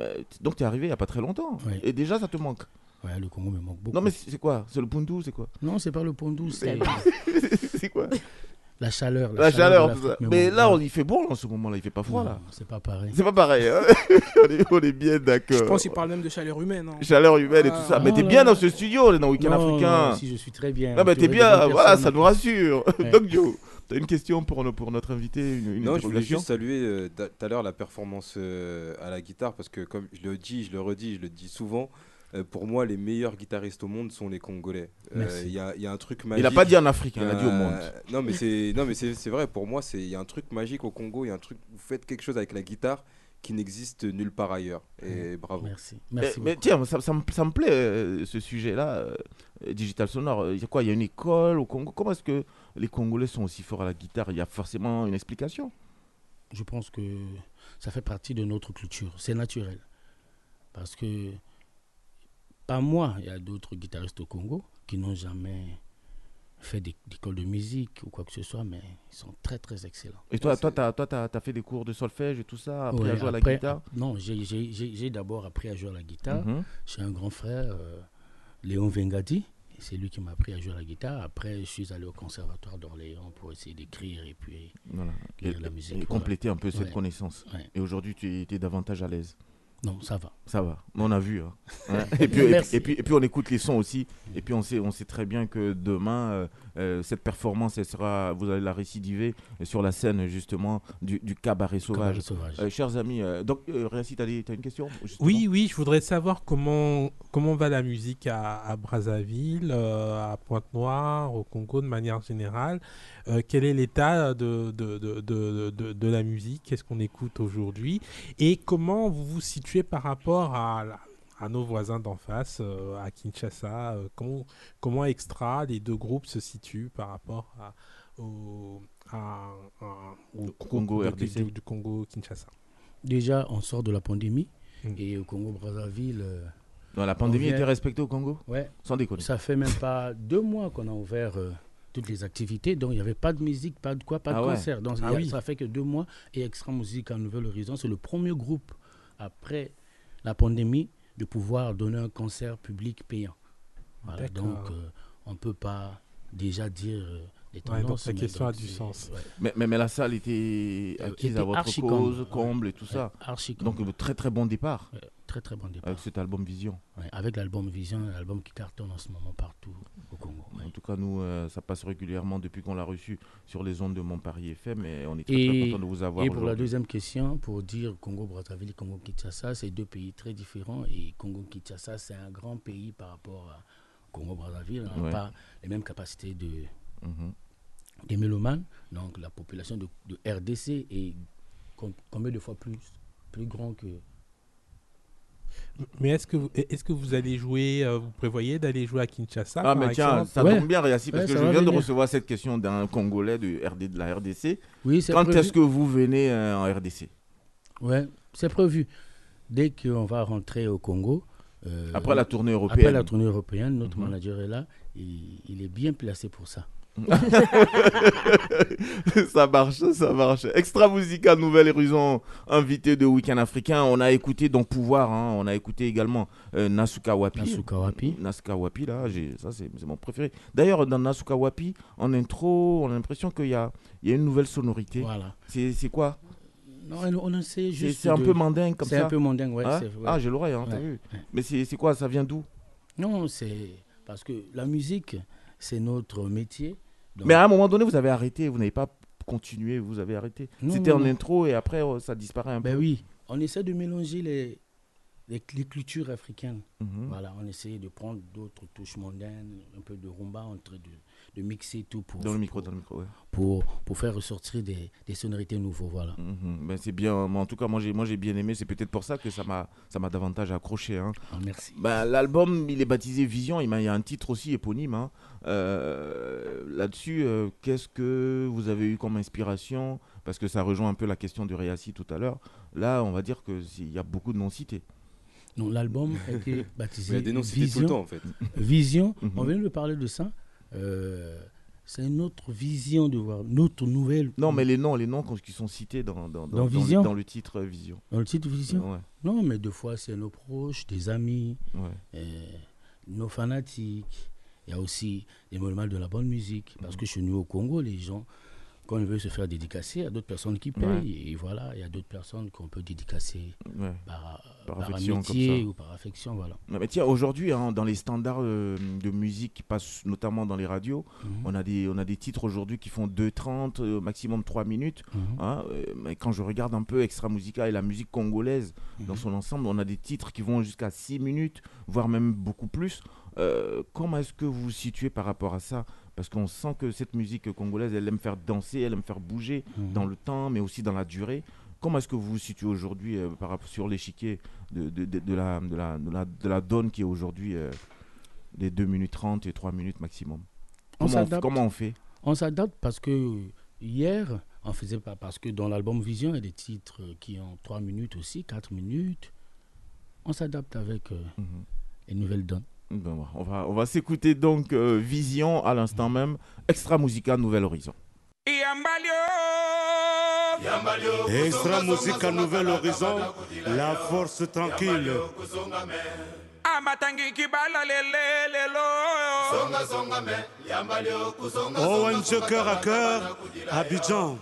Donc tu es arrivé il n'y a pas très longtemps. Ouais. Et déjà, ça te manque. Ouais, le Congo me manque beaucoup. Non, mais c'est quoi? C'est le Pundu, c'est quoi? Non, c'est pas le pondou, c'est C'est quoi? La chaleur. La chaleur, Mais là, Ouais. on y fait bon en ce moment, là, il fait pas froid, Non, là. C'est pas pareil. C'est pas pareil. hein. on, est, on est bien d'accord. Je pense qu'il parle même de chaleur humaine. hein. Chaleur humaine et tout ça. Ah. Mais t'es Non, bien dans ce studio, on est dans Week-end Non, africain. non, si je suis très bien. Non, mais t'es bien, voilà, ça nous rassure. Ouais. Donc, Joe, t'as une question pour, nos- pour notre invité Une, une Non, je voulais juste saluer euh, tout à l'heure la performance euh, à la guitare parce que comme je le dis, je le redis, je le dis souvent, euh, pour moi les meilleurs guitaristes au monde sont les Congolais. Euh. Il y, a, il y a un truc Il magique. a pas dit en Afrique, il a Il dit au monde. Non mais c'est non mais c'est c'est vrai pour moi c'est il y a un truc magique au Congo, il y a un truc vous faites quelque chose avec la guitare qui n'existe nulle part ailleurs et bravo. Merci. Mais, Merci mais beaucoup. tiens, ça, ça me, ça me plaît euh, ce sujet-là, euh, digital sonore. Il y a quoi Il y a une école au Congo? Comment est-ce que les Congolais sont aussi forts à la guitare? Il y a forcément une explication. Je pense que ça fait partie de notre culture. C'est naturel. Parce que, pas moi, il y a d'autres guitaristes au Congo qui n'ont jamais fait d'é- d'école de musique ou quoi que ce soit, mais ils sont très très excellents. Et toi, toi, t'as, toi, t'as, fait des cours de solfège et tout ça, appris à jouer à la après- guitare Non, j'ai- j'ai j'ai- j'ai d'abord appris à jouer à la guitare Mhm. chez un grand frère, euh, Léon Vengati. Et C'est lui qui m'a appris à jouer à la guitare. Après, je suis allé au conservatoire d'Orléans pour essayer d'écrire et puis Voilà. Et, la musique. et voilà. compléter un peu cette Ouais. connaissance. Ouais. Et aujourd'hui, tu es, tu es davantage à l'aise. Non, ça va. Ça va, on a vu. hein. Ouais. Et, puis, et, puis, et puis on écoute les sons aussi. Et puis on sait, on sait très bien que demain, euh, cette performance, elle sera, vous allez la récidiver sur la scène justement du, du cabaret sauvage. Cabaret Sauvage. Euh, chers amis, euh, donc euh, Réassi, tu as, une question justement Oui, oui, je voudrais savoir comment, comment va la musique à, à Brazzaville, euh, à Pointe-Noire, au Congo de manière générale. Euh, quel est l'état de, de, de, de, de- de la musique? Qu'est-ce qu'on écoute aujourd'hui? Et comment vous vous situez par rapport à, la- à nos voisins d'en face, euh, à Kinshasa euh, comment, comment Extra, les deux groupes se situent par rapport à, au, à- à- au Congo, du- RDC. du- du Congo-Kinshasa Déjà, on sort de la pandémie. Mm. Et au Congo-Brazzaville. euh, Non, la pandémie vient- était respectée au Congo? Ouais. Sans déconner. Ça fait même pas deux mois qu'on a ouvert euh, toutes les activités. Donc, il n'y avait pas de musique, pas de quoi, pas de Ah ouais. concert. Donc, Ah a- oui. ça fait que deux mois. Et Extra Musique à Nouvelle Horizon, c'est le premier groupe après la pandémie de pouvoir donner un concert public payant. Voilà, D'accord. donc, euh, on ne peut pas déjà dire euh, les Ouais, donc tendances. la mais question a donc du sens. ouais. Mais, mais, mais la salle était Euh, acquise était à votre archi cause, comble, comble ouais. et tout ça. Ouais, archi Donc très très bon départ Ouais, très très bon départ. avec cet album Vision. Ouais, avec l'album Vision, l'album qui cartonne en ce moment partout Congo. En tout cas, nous, euh, ça passe régulièrement depuis qu'on l'a reçu sur les ondes de Montparis FM et on est très, très content de vous avoir et pour la deuxième question, pour dire Congo-Brazzaville et Congo-Kinshasa, c'est deux pays très différents. Et Congo-Kinshasa, c'est un grand pays par rapport à Congo-Brazzaville. On n'a Ouais. pas les mêmes capacités de, Mhm. des mélomanes. Donc la population de, de RDC est com- combien de fois plus, plus grand que... Mais est-ce que, vous- est-ce que vous allez jouer, euh, vous prévoyez d'aller jouer à Kinshasa Ah, mais tiens, exemple ça Ouais. tombe bien, Réassi, parce Ouais, que je viens de recevoir cette question d'un Congolais de, RD, de la RDC. Oui, c'est Quand est-ce que vous venez euh, en RDC Ouais, c'est prévu. Dès qu'on va rentrer au Congo... euh, Après la tournée Après européenne la tournée européenne, notre Mhm. manager est là. Il, il est bien placé pour ça. ça marche, ça marche. Extra Musica, Nouvelle Horizon, invité de Week-end Africain. On a écouté donc Pouvoir, hein. on a écouté également euh, Nasuka Wapi. Nasuka Wapi. Nasuka Wapi, là, ça c'est c'est mon préféré. D'ailleurs, dans Nasuka Wapi, en intro, on a l'impression qu'il y a, il y a une nouvelle sonorité. Voilà. C'est c'est quoi? Non, on C'est juste. c'est un de- peu mandingue comme C'est ça un peu mandingue, ouais. Hein? c'est- ouais. Ah, j'ai l'oreille, hein, t'as vu ouais. Mais c'est c'est quoi? Ça vient d'où? Non, c'est parce que la musique, c'est notre métier. Donc- Mais à un moment donné, vous avez arrêté, vous n'avez pas continué, vous avez arrêté. C'était en intro et après, oh, ça disparaît un Ben peu. oui, on essaie de mélanger les, les, les cultures africaines. Mhm. Voilà, on essaie de prendre d'autres touches mondaines, un peu de rumba, en train de, de mixer tout pour, Dans le micro, pour, dans le micro, ouais. pour, pour faire ressortir des, des sonorités nouveaux. Voilà. Mhm. Ben, c'est bien, mais en tout cas, moi j'ai, moi j'ai bien aimé. C'est peut-être pour ça que ça m'a, davantage accroché. hein. Ah, merci. Ben, l'album, il est baptisé Vision. Il y a un titre aussi éponyme. hein. Euh, là-dessus, euh, qu'est-ce que vous avez eu comme inspiration? Parce que ça rejoint un peu la question de Réassi tout à l'heure. Là, on va dire qu'il y a beaucoup de noms cités. Donc l'album a été Mais il baptisé y a des noms cités tout Vision. le temps en fait. Vision, Mhm. on vient de parler de ça. Euh, c'est une autre vision de voir, notre nouvelle. Non, mais les noms, les noms qui sont cités dans, dans, Dans le- Vision dans le titre Vision. Dans le titre Vision? Ouais, Non, mais deux fois, c'est nos proches, des amis, ouais. euh, nos fanatiques. Il y a aussi des moments de la bonne musique. Parce que chez nous au Congo, les gens, quand ils veulent se faire dédicacer, il y a d'autres personnes qui payent. Ouais. Et voilà, il y a d'autres personnes qu'on peut dédicacer ouais. par, Par par affection, comme amitié ou par affection. Voilà. Mais tiens, aujourd'hui, hein, dans les standards euh, de musique qui passent notamment dans les radios, Mhm. on, a des, on a des titres aujourd'hui qui font 2,30, euh, maximum 3 minutes. Mhm. hein, euh, mais quand je regarde un peu Extra Musica et la musique congolaise dans Mhm. son ensemble, on a des titres qui vont jusqu'à 6 minutes, voire même beaucoup plus. Euh, comment est-ce que vous vous situez par rapport à ça? Parce qu'on sent que cette musique congolaise, elle aime faire danser, elle aime faire bouger Mhm. dans le temps, mais aussi dans la durée. Comment est-ce que vous vous situez aujourd'hui euh, sur l'échiquier de, de, de, de la, de, la, de, donne qui est aujourd'hui euh, des 2 minutes 30 et 3 minutes maximum? On comment on, comment on fait? On s'adapte parce que hier, on faisait pas. Parce que dans l'album Vision, il y a des titres qui ont 3 minutes aussi, 4 minutes. On s'adapte avec euh, Mhm. les nouvelles donnes. Bon, on va, on va s'écouter donc euh, Vision à l'instant même, extra musical Nouvel Horizon. Extra Musica Nouvel Horizon, la force tranquille. yambali okusonga ONG cœur à cœur, Abidjan.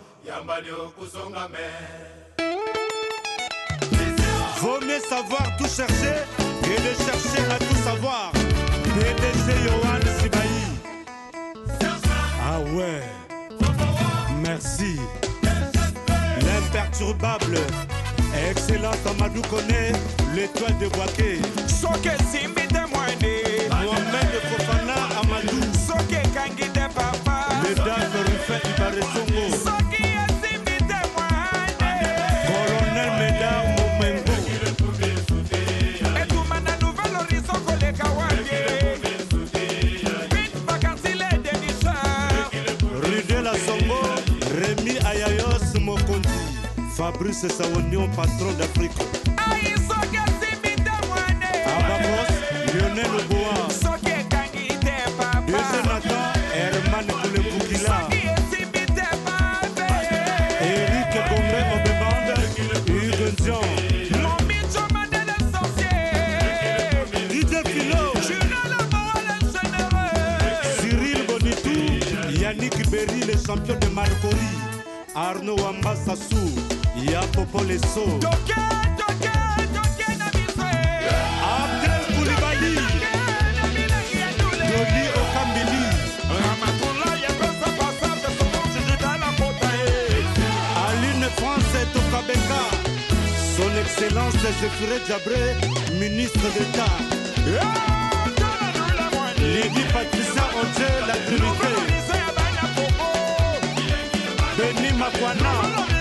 Vaut mieux savoir tout chercher que de chercher à tout savoir. PDG Johan Sibaï. Ah ouais. Merci. L'imperturbable. Excellent Amadou connaît l'étoile de Boaké. soke simbi mwene Mohamed Fofana Amadou. soke kangi te papa Le DAF Rufin Ibaresongo. soki Fabrice Sawonion, patron d'Afrique. ai soki esimbi te mwene Abamos, Lionel Oboa. Yapopo Lesso. Toke, toke, toke na biso Abdel Koulibaly. Dodi Okambili. Ramatula yepesa pasante somo jijita la kota Aline France Tokabeka. Son Excellence Zéphiré Diabré, ministre d'État. Lydie Patricia la Trinité. Béni Makwana.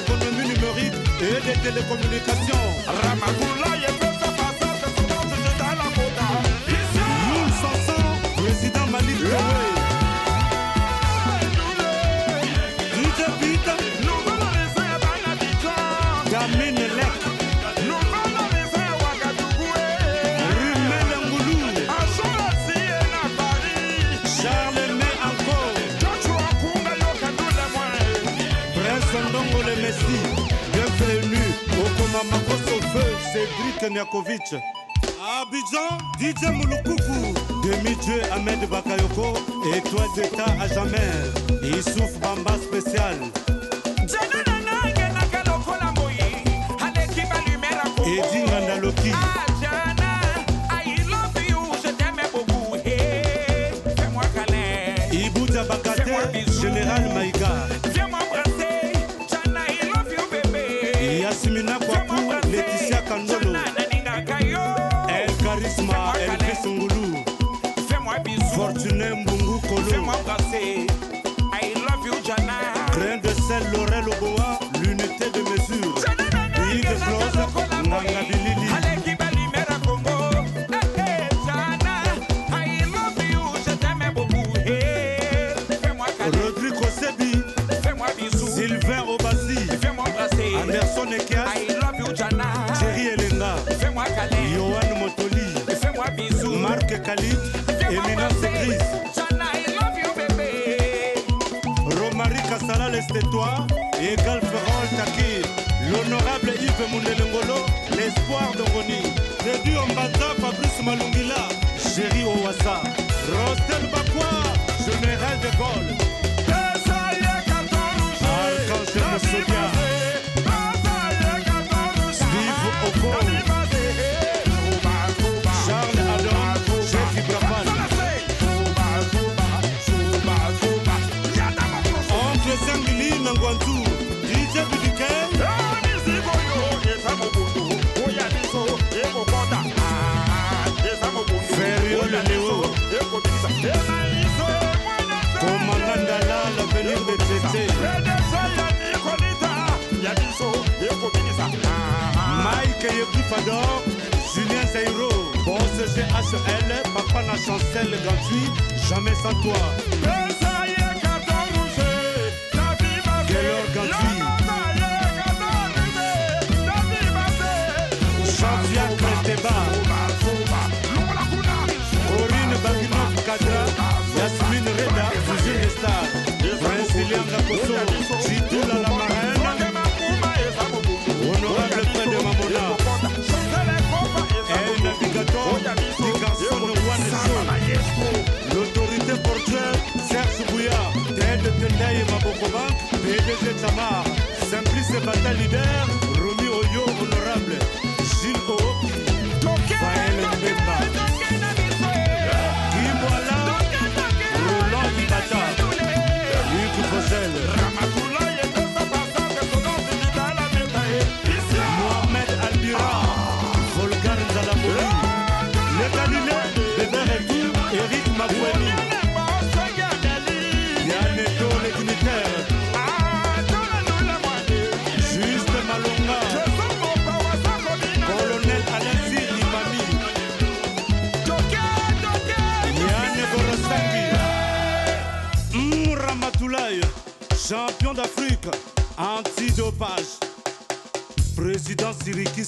L'économie numérique et des télécommunications. Youn Niakovic. Abidjan, DJ Mouloukoufou, demi-dieu Ahmed Bakayoko, étoile d'état à jamais, Issouf Bamba spécial, Khalid et Minance Grise. Romaric Kassala, laisse-toi et Galfa. Mike Yekifador, Julien Zairo, Boss GHL, Papa na Chancel Gantui, jamais sans toi. PDG Tamar. Simplice Bata leader. Romy Oyo honorable. Gilles Ooki. Faël Mbemba.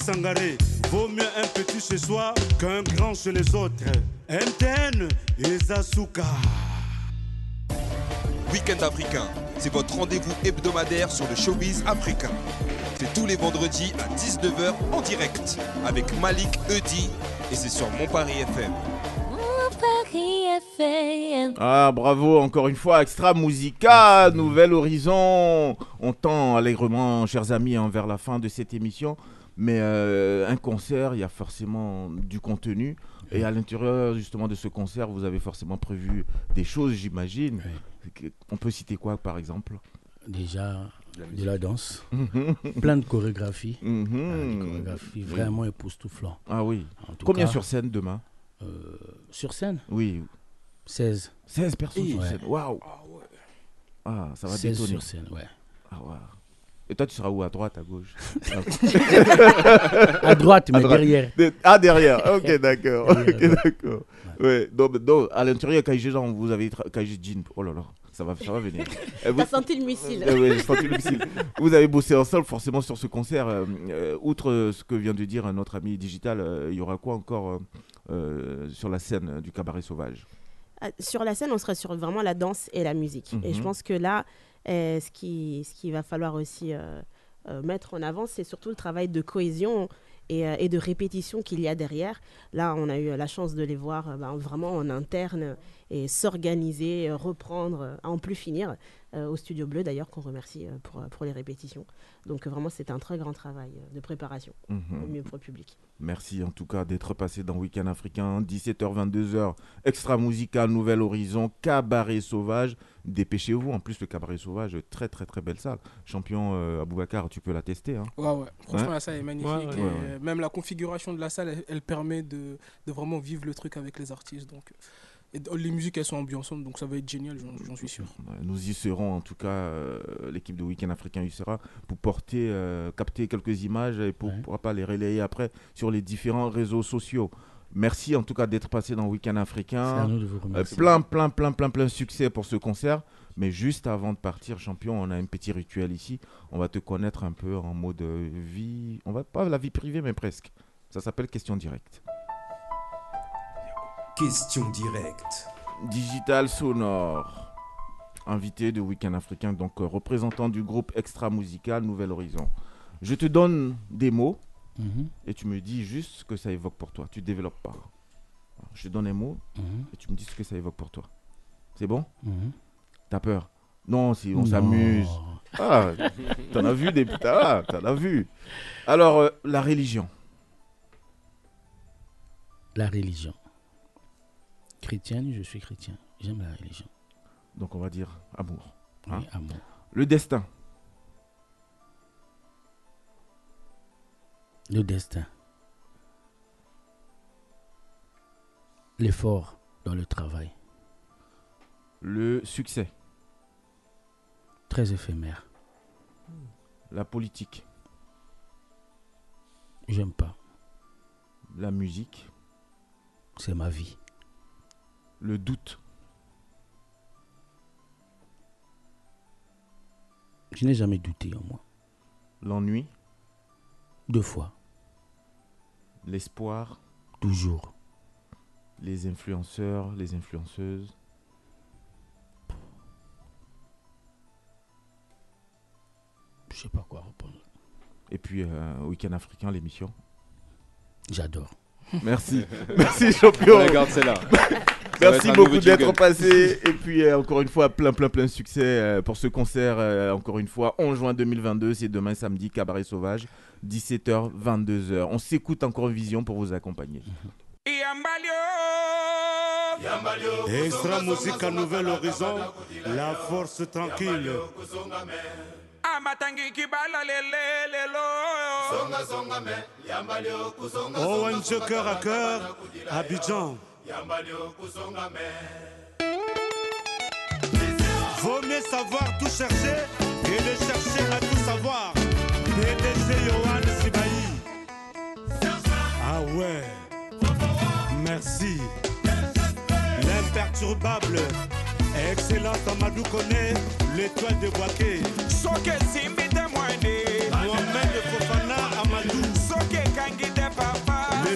Sangaré, vaut mieux un petit chez soi qu'un grand chez les autres. MTN et Zasuka. Week-end africain, c'est votre rendez-vous hebdomadaire sur le showbiz africain. C'est tous les vendredis à 19h en direct avec Malik Eudi et c'est sur Mon Paris FM. Ah, bravo, encore une fois, Extra Musica, Nouvel Horizon. On tend allègrement, chers amis, hein, vers la fin de cette émission. Mais euh, un concert, il y a forcément du contenu. Et à l'intérieur, justement, de ce concert, vous avez forcément prévu des choses, j'imagine. On peut citer quoi, par exemple? Déjà, de la danse, plein de chorégraphies. Mhm. Ah, des chorégraphies Oui. vraiment époustouflantes. Ah oui. Combien cas, sur scène demain? euh, Sur scène? Oui. 16. 16 personnes sur scène. Waouh Ah, ça va 16 détonner. sur scène, ouais. Ah, ouais. Et toi, tu seras où À droite, à gauche? À droite, mais derrière. De- Ah, derrière. Ok, d'accord. Ok, d'accord. Ouais. Donc, donc, à l'intérieur, Kaiji Jean, vous avez tra- Kaiji Jean. Oh là là, ça va, ça va venir. Vous- T'as senti le missile. Euh, ouais, j'ai senti le missile. Vous avez bossé ensemble forcément sur ce concert. euh, euh, outre ce que vient de dire notre ami digital, euh, il y aura quoi encore euh, euh, sur la scène du cabaret sauvage? Ah, Sur la scène, on sera sur vraiment la danse et la musique. Et je Mhm. pense que là, euh, ce qui qu'il va falloir aussi euh, euh, mettre en avant, c'est surtout le travail de cohésion et, euh, et de répétition qu'il y a derrière. Là, on a eu la chance de les voir ben, vraiment en interne et s'organiser, reprendre, en plus finir, au Studio Bleu d'ailleurs, qu'on remercie euh, pour, euh, pour les répétitions. Donc euh, vraiment, c'est un très grand travail euh, de préparation, Mhm. au mieux pour le public. Merci en tout cas d'être passé dans Week-end africain, 17h, 22h, extra musical, Nouvel Horizon, Cabaret Sauvage. Dépêchez-vous, en plus le Cabaret Sauvage, très très très belle salle. Champion euh, Aboubacar, tu peux la tester. Hein Ouais, ouais. Franchement, la salle est magnifique. Ouais, ouais. et, Ouais, euh, Même la configuration de la salle, elle, elle permet de, de vraiment vivre le truc avec les artistes. Donc, euh, et les musiques, elles sont ambiançantes, donc ça va être génial, j'en suis sûr. Ouais, Nous y serons en tout cas, euh, l'équipe de Week-end africain y sera, pour porter, euh, capter quelques images et pour, pourra pas les relayer après sur les différents réseaux sociaux. Merci en tout cas d'être passé dans Week-end africain. C'est à nous de vous Euh, remercier. plein, plein, plein, plein, plein de succès pour ce concert. Mais juste avant de partir, champion, on a un petit rituel ici. On va te connaître un peu en mode vie. On va pas la vie privée, mais presque. Ça s'appelle question directe. Question directe. Digital sonore. Invité de Week-end africain, donc euh, représentant du groupe Extra Musical Nouvel Horizon. Je te donne des mots Mhm. et tu me dis juste ce que ça évoque pour toi. Tu développes pas. Je te donne un mot Mhm. et tu me dis ce que ça évoque pour toi. C'est bon? Mhm. T'as peur? Non, si on s'amuse. Ah, t'en as vu des ah, t'en as vu. Alors, euh, la religion. La religion. Chrétienne, je suis chrétien. J'aime la religion. Donc, on va dire amour. hein. Oui, amour. Le destin. Le destin. L'effort dans le travail. Le succès. Très éphémère. La politique. J'aime pas. La musique. C'est ma vie le doute. Je n'ai jamais douté en moi. L'ennui Deux fois. L'espoir Toujours. Les influenceurs, les influenceuses Je sais pas quoi répondre. Et puis, euh, Week-end africain, l'émission J'adore. Merci. Merci, champion. Regarde, c'est là. Merci un beaucoup d'être passé. Et puis, euh, encore une fois, plein, plein, plein de succès euh, pour ce concert. euh, encore une fois, 11 juin 2022. C'est demain samedi, Cabaret Sauvage, 17h, 22h. On s'écoute encore vision pour vous accompagner. Extra musique à Nouvel Horizon, la force tranquille. kusonga ONG cœur à cœur, Abidjan. Yambalio kusonga me Vaut mieux savoir tout chercher que de chercher à tout savoir. PDG Johan Sibaï. Ah ouais. Merci. L'imperturbable. Excellent Amadou connaît l'étoile de Boaké. soke simbi mwene Mohamed Fofana Amadou. soke kangi te papa Le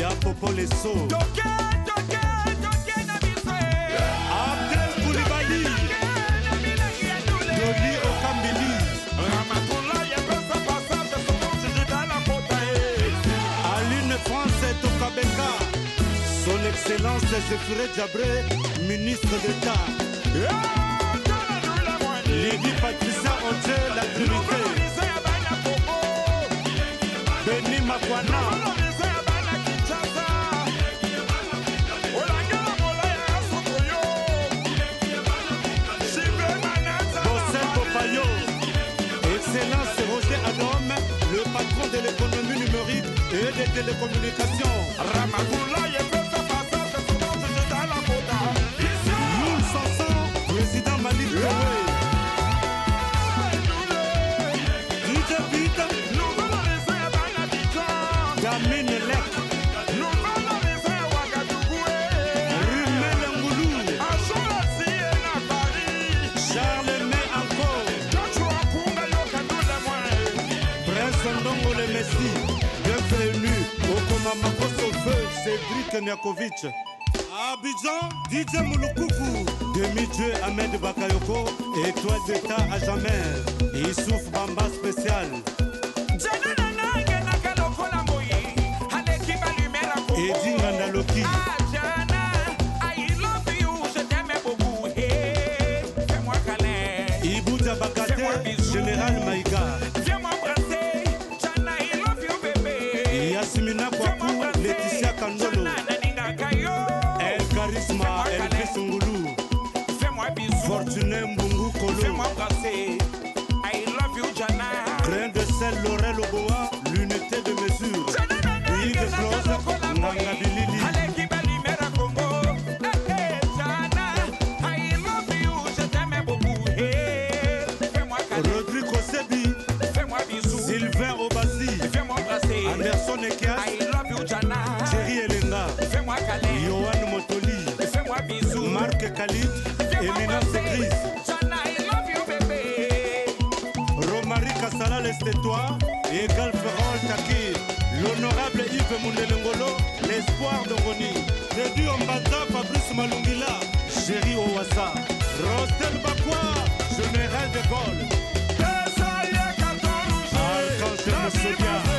Toke na biso Abdel Koulibaly. Dodi Okambili. Aline France Tokabeka. Son Excellence Geoffrey Diabré, ministre d'État. Lydie Patricia Onche, la Trinité. Béni Makwana. Excellence Roger Adam, le patron de l'économie numérique et des télécommunications. Cédric Niakovic. Abidjan, DJ Mouloukoufou, demi-dieu Ahmed Bakayoko, étoile d'état à jamais, Issouf Bamba spécial. Malungila, Chéri Owassa, Rostel Bakwa, Général de Gaulle, Archange Moussodia,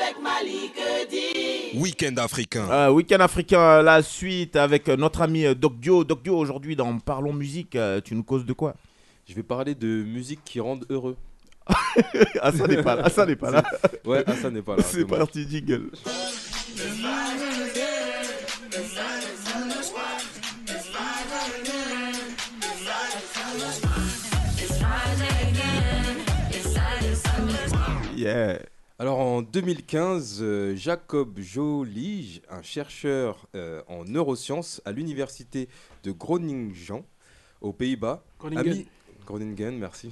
avec Malik. Week-end africain. Euh, Week-end africain, la suite avec notre ami euh, Doc Dio. Doc Dio, aujourd'hui dans Parlons Musique, euh, tu nous causes de quoi? Je vais parler de musique qui rend heureux. Ah, ça n'est pas là. Ah, ça n'est pas là. Ouais, ah, ça n'est pas là. C'est parti, jingle. Yeah. Alors en 2015, euh, Jacob Jolige, un chercheur euh, en neurosciences à l'université de Groningen, aux Pays-Bas, a Groningen. mis Groningen, merci.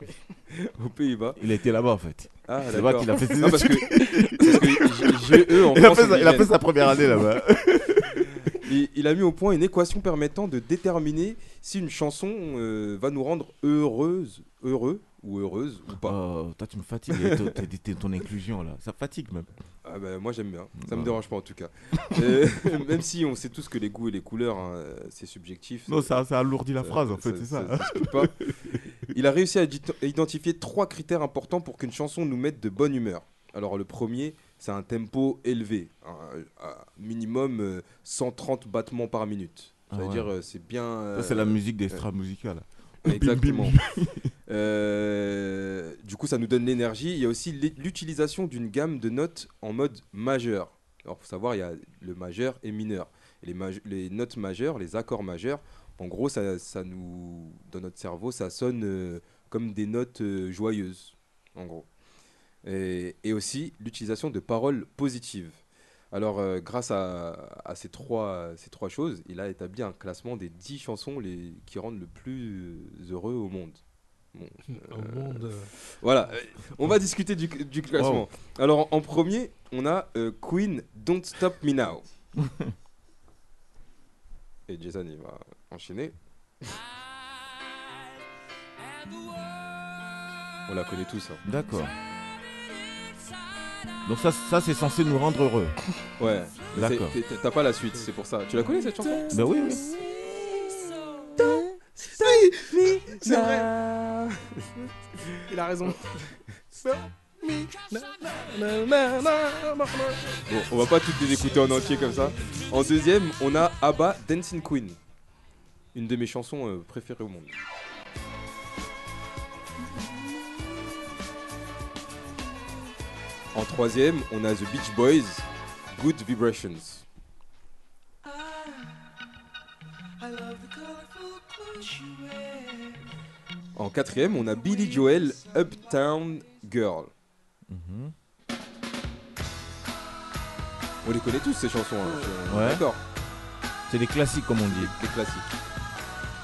aux Pays-Bas. Il était là-bas en fait. Ah, C'est vrai d'accord. qu'il a fait ses Non, parce que, études. parce que GE en il, a fait sa, c'est il a fait Liège. sa première année là-bas. Et il a mis au point une équation permettant de déterminer si une chanson euh, va nous rendre heureuse, heureux ou heureuse ou pas. Oh, toi, tu me fatigues avec ton, inclusion là. Ça fatigue même. Ah bah, moi j'aime bien, ça Ouais. me dérange pas en tout cas. Euh, même si on sait tous que les goûts et les couleurs, hein, euh, c'est subjectif. Non, ça, ça alourdit la phrase en fait, c'est ça. pas. Il a réussi à ident- à identifier trois critères importants pour qu'une chanson nous mette de bonne humeur. Alors le premier, c'est un tempo élevé, un, un minimum euh, 130 battements par minute. Ça Ah veut ouais. dire euh, c'est bien. Ça, c'est la euh, musique d'extra musicale. Exactement. Euh, du coup, ça nous donne l'énergie. Il y a aussi l'utilisation d'une gamme de notes en mode majeur. Alors, faut savoir, il y a le majeur et mineur. Et les, notes majeures, les accords majeurs, en gros, ça, ça nous, dans notre cerveau, ça sonne euh, comme des notes euh, joyeuses, en gros. Et, et aussi l'utilisation de paroles positives. Alors, euh, grâce à, à ces, trois, ces trois choses, il a établi un classement des 10 chansons les, qui rendent le plus heureux au monde. Bon, Au monde, euh. Voilà, euh, on va discuter du, du classement. Alors, en, en premier, on a euh, Queen Don't Stop Me Now. Et Jason, il va enchaîner. On la connaît tous. hein. D'accord. Donc ça, ça c'est censé nous rendre heureux. Ouais. D'accord. T'as pas la suite, c'est pour ça. Tu la connais cette chanson? Ben oui, oui. C'est vrai. Il a raison. Bon, on va pas toutes les écouter en entier comme ça. En deuxième, on a ABBA Dancing Queen. Une de mes chansons euh, préférées au monde. En troisième, on a The Beach Boys, Good Vibrations. En quatrième, on a Billy Joel, Uptown Girl. Mhm. On les connaît tous ces chansons, hein, Ouais. d'accord. C'est des classiques comme on dit. Des classiques.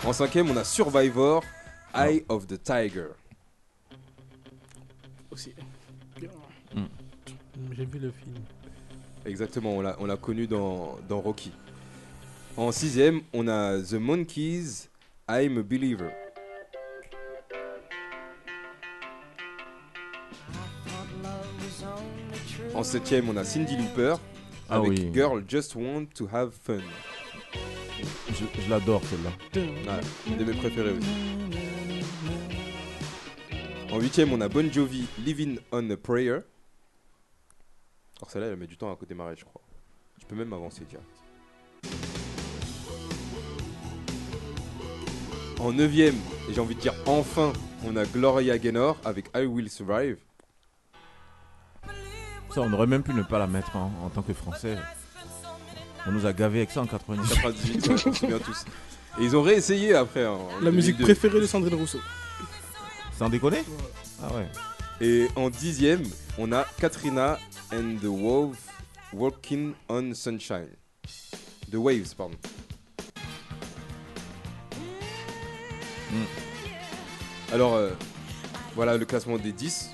En cinquième, on a Survivor, Eye of the Tiger. Aussi. J'ai vu le film. Exactement, on l'a, on l'a connu dans, dans Rocky. En sixième, on a The Monkeys, I'm a Believer. En septième, on a Cindy Lauper Ah avec oui. Girl Just Want to Have Fun. Je, je l'adore celle-là. Ouais, une de mes préférées aussi. En huitième, on a Bon Jovi, Living on a Prayer. Alors celle-là, elle met du temps à démarrer, je crois. Tu peux même avancer direct. En neuvième, et j'ai envie de dire enfin, on a Gloria Gaynor avec I Will Survive. Ça, on aurait même pu ne pas la mettre hein, en tant que français. On nous a gavé avec ça en 90. 98, ouais, on se souvient tous. Et ils ont réessayé après. La musique 2002. préférée de Sandrine Rousseau. Sans déconner Ah ouais. Et en dixième, on a Katrina and the Wolf Walking on Sunshine. The Waves, pardon. Alors, euh, voilà le classement des 10.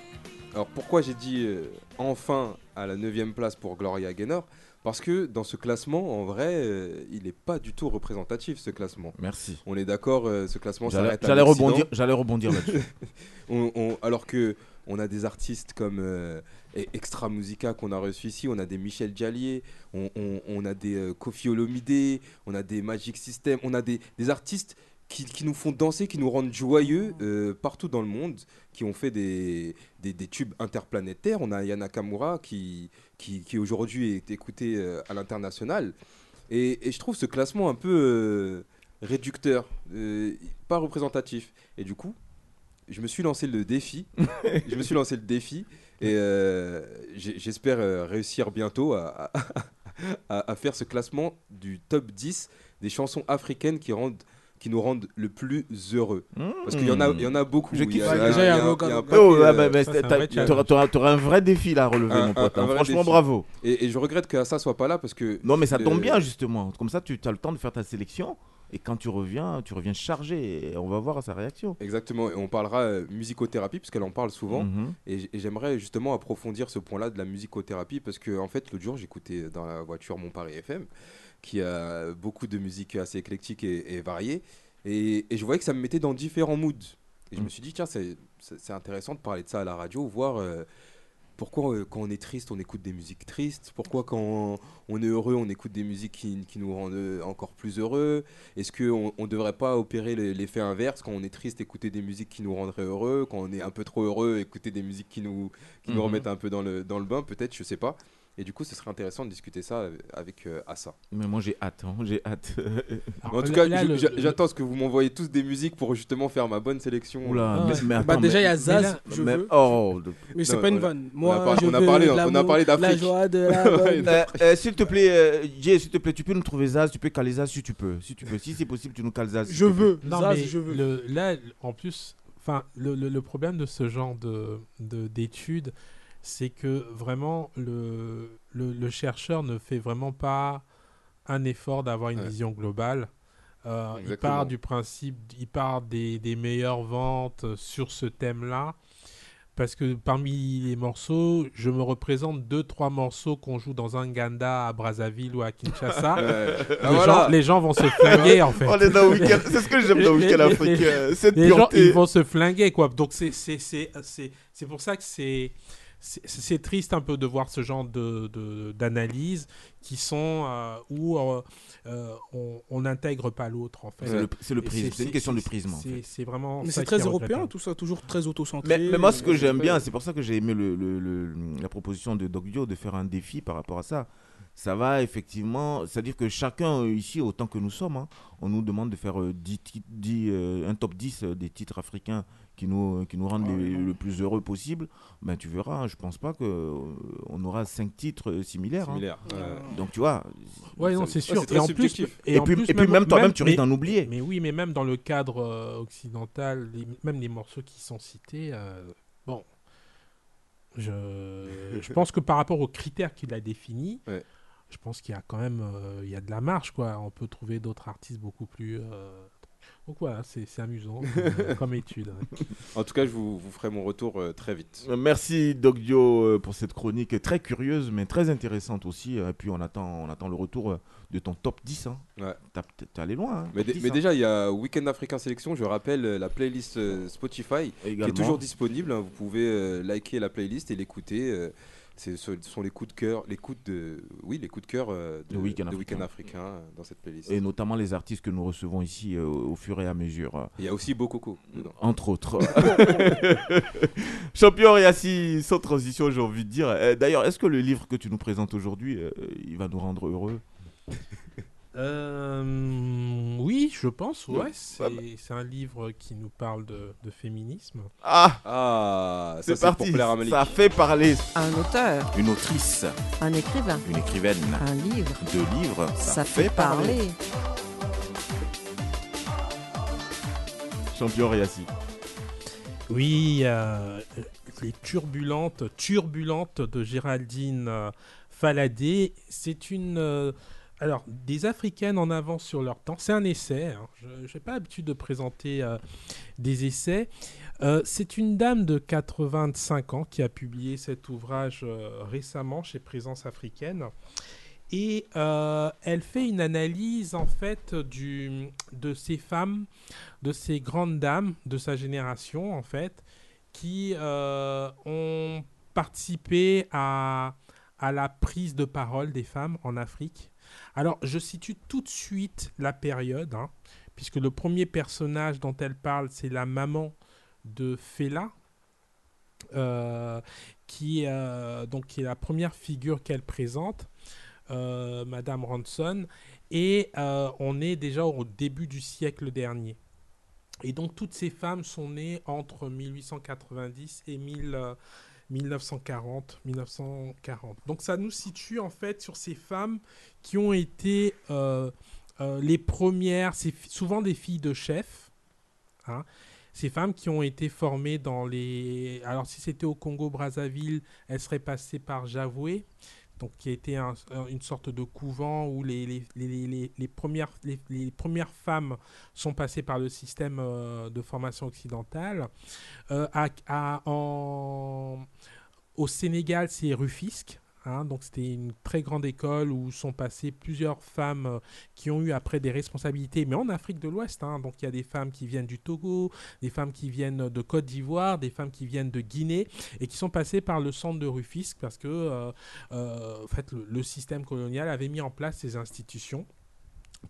Alors, pourquoi j'ai dit euh, enfin à la 9 place pour Gloria Gaynor? Parce que dans ce classement, en vrai, euh, il n'est pas du tout représentatif, ce classement. Merci. On est d'accord, ce classement s'arrête à j'allais rebondir- j'allais rebondir là-dessus. Alors que on a des artistes comme euh, E- Extra Musica qu'on a reçu ici, on a des Michel Diallier, on, a des euh, Kofi Olomide, on a des Magic System, on a des, des artistes qui, qui nous font danser, qui nous rendent joyeux euh, partout dans le monde, qui ont fait des, des, des tubes interplanétaires. On a Yana Kamura qui, qui, qui aujourd'hui est écouté euh, à l'international. Et, je trouve ce classement un peu euh, réducteur, pas représentatif. Et du coup, je me suis lancé le défi. je me suis lancé le défi. Et euh, j'espère euh, réussir bientôt à, à- à- à faire ce classement du top 10 des chansons africaines qui, rendent, qui nous rendent le plus heureux. Parce qu'il y, en a- il y en a beaucoup. Je kiffe. a- il y a- Déjà, il y a il y a un- Oh, euh, bah, bah, vrai t'auras- un défi là à relever, Un- mon pote. un- un hein. Franchement, défi. bravo. Et, et je regrette que ça soit pas là parce que. Non, mais ça tombe bien, justement. Comme ça, tu as le temps de faire ta sélection. Et quand tu reviens, tu reviens chargé. Et on va voir sa réaction. Exactement, et on parlera euh, musicothérapie, puisqu'elle en parle souvent. Mhm. Et, j'aimerais justement approfondir ce point-là de la musicothérapie, parce que en fait, l'autre jour, j'écoutais dans la voiture mon Paris FM, qui a beaucoup de musique assez éclectique et, et variée. Et, et je voyais que ça me mettait dans différents moods. Et je Mm. me suis dit, tiens, c'est intéressant de parler de ça à la radio, voir euh, pourquoi euh, quand on est triste, on écoute des musiques tristes, pourquoi quand on est heureux, on écoute des musiques qui, qui nous rendent euh, encore plus heureux? Est-ce qu'on ne devrait pas opérer le- l'effet inverse? Quand on est triste, écouter des musiques qui nous rendraient heureux, quand on est un peu trop heureux, écouter des musiques qui nous, qui nous Mhm. remettent un peu dans le, dans le bain, peut-être, je sais pas. Et du coup, ce serait intéressant de discuter ça euh, avec euh, Assa. Mais moi, j'ai hâte. hein, J'ai hâte. Alors, Mais en tout là- cas, je- le- j'attends ce que vous m'envoyez tous des musiques pour justement faire ma bonne sélection. Oula, Ah mais, mais Bah, attends, déjà, il y mais- a Zaz, là- je mais- veux. oh, de- Mais c'est pas une vanne. on Moi, a par- je on a veux parlé- on a parlé La d'Afrique. joie de la bonne. Euh, euh, s'il te plaît, euh, Jay, s'il te plaît, tu peux nous trouver Zaz, tu peux caler Zaz si tu peux. Si tu peux, si c'est possible, tu nous cales Zaz. Je veux. Non, Zaz, mais je veux. le- là, en plus, enfin, le, le- le problème de ce genre de de- d'études, c'est que vraiment le, le, le chercheur ne fait vraiment pas un effort d'avoir une Ouais. vision globale. Euh, il part du principe, il part des, des meilleures ventes sur ce thème-là. Parce que parmi les morceaux, je me représente deux, trois morceaux qu'on joue dans un Ganda à Brazzaville ou à Kinshasa. Ouais. les, Ah, voilà. gens, les gens vont se flinguer en fait. C'est ce que j'aime dans le week-end africain. Cette les gens, ils vont se flinguer, quoi. Donc, c'est pour ça que c'est, c'est, triste un peu de voir ce genre de, de- d'analyses qui sont euh, où euh, euh, on n'intègre pas l'autre, en fait. C'est le, prisme. C'est une question de prisme. C'est, vraiment. Mais c'est très européen, tout ça, toujours très auto-centré. Mais, mais moi, ce que j'aime bien, c'est pour ça que j'ai aimé le, le- le- la proposition de Dogdio de faire un défi par rapport à ça. Ça va effectivement, c'est-à-dire que chacun ici, autant que nous sommes, hein, on nous demande de faire euh, 10 ti- 10, euh, un top 10 euh, des titres africains qui nous, qui nous rendent Ah les- oui, le plus heureux possible. Ben, tu verras, je pense pas qu'on aura 5 titres euh, similaires. hein. Similaire. Euh, Ouais. Donc tu vois. Ouais, non, c'est sûr. et en plus. Et en puis- plus, et puis même toi-même, tu risques d'en oublier. Mais oui, mais même dans le cadre euh, occidental, les- même les morceaux qui sont cités, euh, bon, je, je pense que par rapport aux critères qu'il a définis, Ouais. je pense qu'il y a quand même euh, il y a de la marge, quoi. On peut trouver d'autres artistes beaucoup plus. euh, Donc voilà, c'est c'est amusant comme, comme étude. ouais. En tout cas, je vous, vous ferai mon retour euh, très vite. Euh, Merci Dogdio euh, pour cette chronique très curieuse mais très intéressante aussi. euh, Et puis on attend, on attend le retour euh, de ton top 10. Hein. Ouais. T'as- T'es allé loin. hein, Mais, top dé- 10, mais hein. déjà, il y a Weekend Africain Sélection. Je rappelle euh, la playlist euh, Spotify qui est toujours disponible. hein. Vous pouvez euh, liker la playlist et l'écouter. Ce sont les coups de cœur, les coups de, oui, les coups de cœur euh, de, De Week-end Africain. Euh, dans cette playlist. Et notamment les artistes que nous recevons ici euh, au fur et à mesure. Il y a aussi Bokoko dedans. entre autres. Champion Yassi, sans transition, j'ai envie de dire. D'ailleurs, est-ce que le livre que tu nous présentes aujourd'hui, euh, il va nous rendre heureux? Euh, oui, je pense. Ouais, Ouais. c'est un livre qui nous parle de, de féminisme. Ah Ah, ça C'est pour parti, plaire à Malik. ça fait parler. Un auteur, Une autrice, un écrivain, une écrivaine, un livre, deux livres, ça, fait parler. Champion. Oui, euh, les turbulentes, turbulentes de Géraldine euh, Faladé. C'est une. euh, alors, des Africaines en avance sur leur temps. C'est un essai. hein. Je n'ai pas l'habitude de présenter euh, des essais. Euh, c'est une dame de 85 ans qui a publié cet ouvrage euh, récemment chez Présence africaine. Et elle fait une analyse en fait de ces femmes, de ces grandes dames de sa génération en fait, qui ont participé à, à la prise de parole des femmes en Afrique. Alors je situe tout de suite la période, hein, puisque le premier personnage dont elle parle, c'est la maman de Fela, euh, qui, euh, donc, est la première figure qu'elle présente, euh, Madame Ranson, et on est déjà au début du siècle dernier. Et donc toutes ces femmes sont nées entre 1890 et 1000, euh, 1940, 1940. Donc ça nous situe en fait sur ces femmes qui ont été euh, euh, les premières, c'est souvent des filles de chefs. hein. Ces femmes qui ont été formées dans les... Alors si c'était au Congo-Brazzaville, elles seraient passées par Javoué, donc qui un- un- une sorte de couvent où les, les, les, les- premières, les premières femmes sont passées par le système euh, de formation occidentale. Euh, à- à- en- au Sénégal, c'est Rufisque. Hein, donc c'était une très grande école où sont passées plusieurs femmes euh, qui ont eu après des responsabilités, mais en Afrique de l'Ouest. hein. donc il y a des femmes qui viennent du Togo, des femmes qui viennent de Côte d'Ivoire, des femmes qui viennent de Guinée et qui sont passées par le centre de Rufisque parce que euh, euh, le, le système colonial avait mis en place ces institutions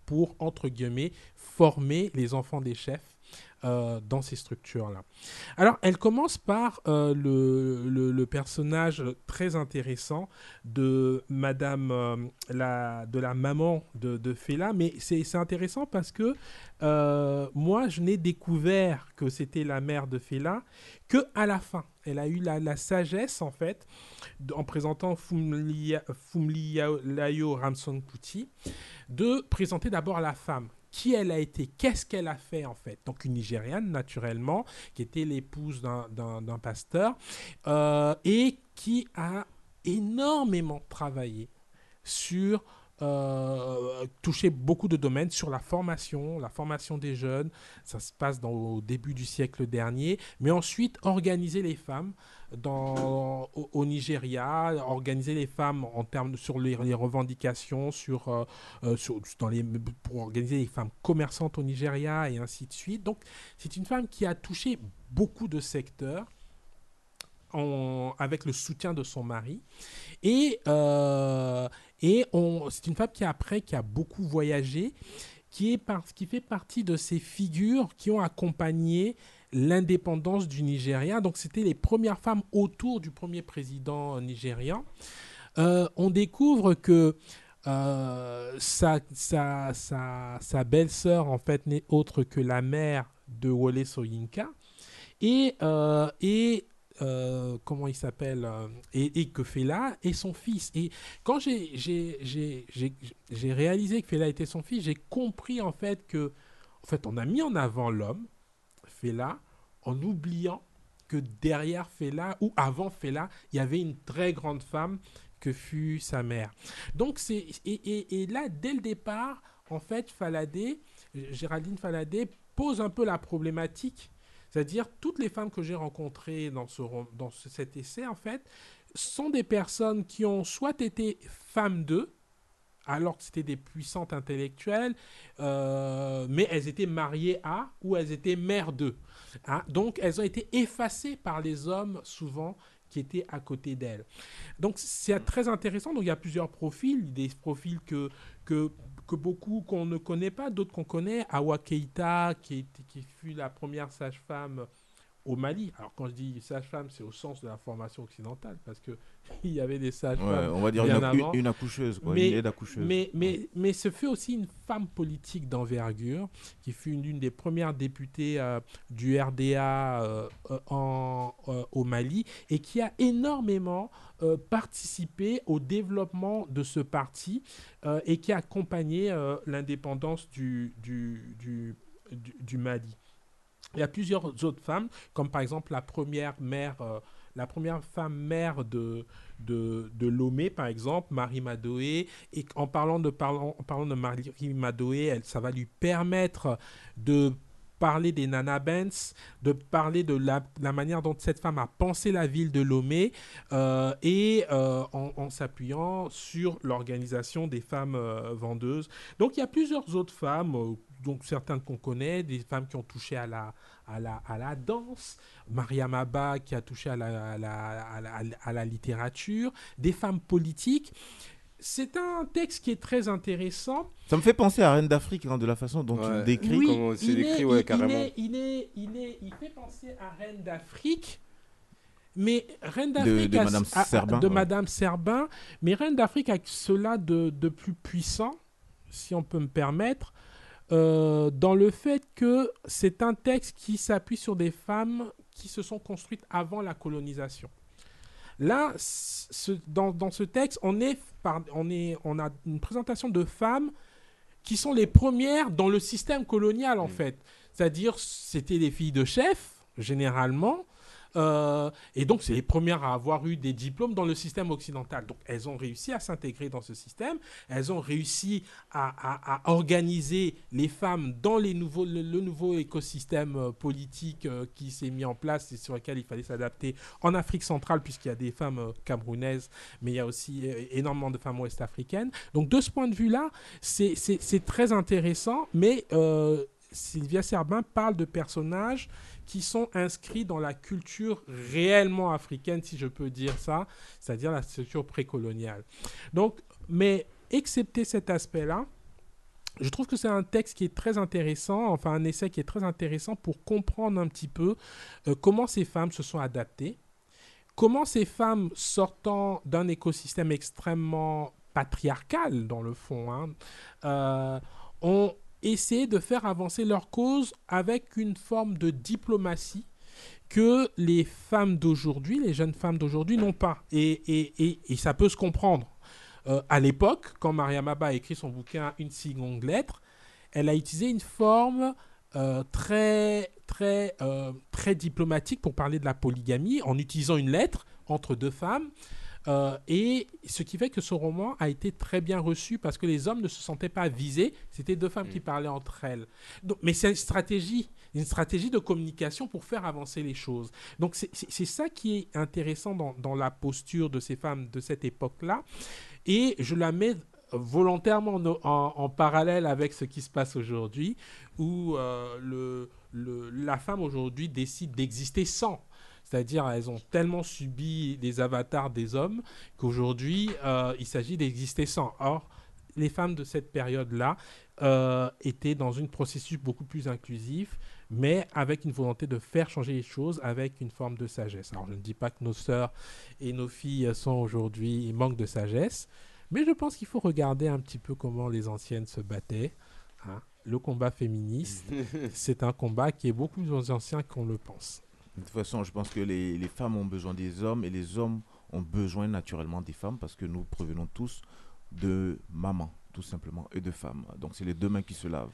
pour, entre guillemets, former les enfants des chefs euh, dans ces structures-là. Alors, elle commence par euh, le, personnage très intéressant de Madame, euh, la, de la maman de, de Fela, mais c'est intéressant parce que moi, je n'ai découvert que c'était la mère de Fela que à la fin. Elle a eu la, sagesse, en fait, en présentant Fumlia- Fumlilayo Ramson Kuti, de présenter d'abord la femme. Qui elle a été, qu'est-ce qu'elle a fait en fait. Donc une Nigériane naturellement, qui était l'épouse d'un- pasteur, euh, et qui a énormément travaillé sur euh, toucher beaucoup de domaines sur la formation, la formation des jeunes. Ça se passe dans, au début du siècle dernier. Mais ensuite, organiser les femmes au, Nigeria, organiser les femmes en termes sur les, revendications, euh, euh, sur- dans les, pour organiser les femmes commerçantes au Nigeria et ainsi de suite. Donc, c'est une femme qui a touché beaucoup de secteurs. avec le soutien de son mari. Et, euh, et c'est une femme qui après, qui a beaucoup voyagé, qui, est par- qui fait partie de ces figures qui ont accompagné l'indépendance du Nigeria. Donc c'était les premières femmes autour du premier président nigérian. Euh, on découvre que euh, sa, sa, sa, belle-sœur, en fait, n'est autre que la mère de Wole Soyinka. Et, euh, et euh, comment il s'appelle euh, et, que Fela est son fils. Et quand j'ai réalisé que Fela était son fils, j'ai compris en fait que en fait, on a mis en avant l'homme, Fela, en oubliant que derrière Fela, ou avant Fela, il y avait une très grande femme que fut sa mère. Donc, c'est. Et, et- et là, dès le départ, en fait, Faladé, Géraldine Faladé pose un peu la problématique. C'est-à-dire, toutes les femmes que j'ai rencontrées dans, ce, dans ce- cet essai, en fait, sont des personnes qui ont soit été femmes d'eux, alors que c'était des puissantes intellectuelles, euh, mais elles étaient mariées à ou elles étaient mères d'eux. hein. Donc elles ont été effacées par les hommes souvent qui étaient à côté d'elles. Donc c'est très intéressant. Donc il y a plusieurs profils, des profils que, que, que beaucoup qu'on ne connaît pas, d'autres qu'on connaît. Awa Keita, qui, était- qui fut la première sage-femme au Mali. Alors quand je dis sage-femme, c'est au sens de la formation occidentale, parce que il y avait des sages-femmes. Ouais, on va dire bien une- avant. une accoucheuse, quoi, Mais, une aide accoucheuse. mais, mais, mais ce fut aussi une femme politique d'envergure, qui fut une, des premières députées euh, du RDA euh, euh, en, euh, au Mali, et qui a énormément participé au développement de ce parti, et qui a accompagné l'indépendance du, du, du- du Mali. Il y a plusieurs autres femmes, comme par exemple la première mère, euh, la première femme mère de, de, Lomé, par exemple, Marie Madoé. Et en parlant de, parlant, parlant de Marie Madoé, ça va lui permettre de parler des Nana Benz, de parler de la, manière dont cette femme a pensé la ville de Lomé euh, et euh, en, s'appuyant sur l'organisation des femmes vendeuses. Donc il y a plusieurs autres femmes, donc certaines qu'on connaît, des femmes qui ont touché à la, à la, à la danse, Mariam Abba qui a touché à la, à la, à la- à la littérature, des femmes politiques c'est un texte qui est très intéressant. Ça me fait penser à Reine d'Afrique, hein, de la façon dont tu le décris. Oui, comment c'est il, décrit, est- ouais, il- carrément. Il, est- il, est- fait penser à Reine d'Afrique, mais Reine d'Afrique de a- Madame a- a- Serbin, de ouais. Madame Serbin, mais Reine d'Afrique a cela de, de plus puissant, si on peut me permettre, euh, dans le fait que c'est un texte qui s'appuie sur des femmes qui se sont construites avant la colonisation. Là, ce- dans, dans ce texte, on, est par- on, est, on a une présentation de femmes qui sont les premières dans le système colonial, en fait. C'est-à-dire, c'était les filles de chef, généralement. Euh, et donc, c'est les premières à avoir eu des diplômes dans le système occidental. Donc, elles ont réussi à s'intégrer dans ce système. Elles ont réussi à, organiser les femmes dans le, nouveau écosystème euh, politique euh, qui s'est mis en place et sur lequel il fallait s'adapter en Afrique centrale, puisqu'il y a des femmes camerounaises, mais il y a aussi énormément de femmes ouest-africaines. Donc, de ce point de vue-là, c'est- très intéressant, mais Sylvia Serbin parle de personnages qui sont inscrits dans la culture réellement africaine, si je peux dire ça, c'est-à-dire la culture précoloniale. Donc, mais excepté cet aspect-là, je trouve que c'est un texte qui est très intéressant, enfin un essai qui est très intéressant pour comprendre un petit peu euh, comment ces femmes se sont adaptées, comment ces femmes sortant d'un écosystème extrêmement patriarcal dans le fond, hein, euh, ont essayé de faire avancer leur cause avec une forme de diplomatie que les femmes d'aujourd'hui, les jeunes femmes d'aujourd'hui n'ont pas. Et, et, et, et ça peut se comprendre. Euh, à l'époque, quand Maria Maba a écrit son bouquin Une seconde lettre, elle a utilisé une forme euh, très, très, euh, très diplomatique pour parler de la polygamie en utilisant une lettre entre deux femmes. Euh, et ce qui fait que ce roman a été très bien reçu parce que les hommes ne se sentaient pas visés, c'était deux femmes qui parlaient entre elles. Donc, mais c'est une stratégie, une stratégie de communication pour faire avancer les choses. Donc c'est- ça qui est intéressant dans, dans la posture de ces femmes de cette époque-là. Et je la mets volontairement en, en- en parallèle avec ce qui se passe aujourd'hui, où euh, le, le- la femme aujourd'hui décide d'exister sans. C'est-à-dire, elles ont tellement subi les avatars des hommes qu'aujourd'hui, euh, il s'agit d'exister sans. Or, les femmes de cette période-là euh, étaient dans un processus beaucoup plus inclusif, mais avec une volonté de faire changer les choses avec une forme de sagesse. Alors, je ne dis pas que nos sœurs et nos filles sont aujourd'hui manquent de sagesse, mais je pense qu'il faut regarder un petit peu comment les anciennes se battaient. hein. Le combat féministe, c'est un combat qui est beaucoup plus ancien qu'on le pense. De toute façon, je pense que les, les femmes ont besoin des hommes et les hommes ont besoin naturellement des femmes parce que nous provenons tous de maman, tout simplement, et de femmes. Donc, c'est les deux mains qui se lavent.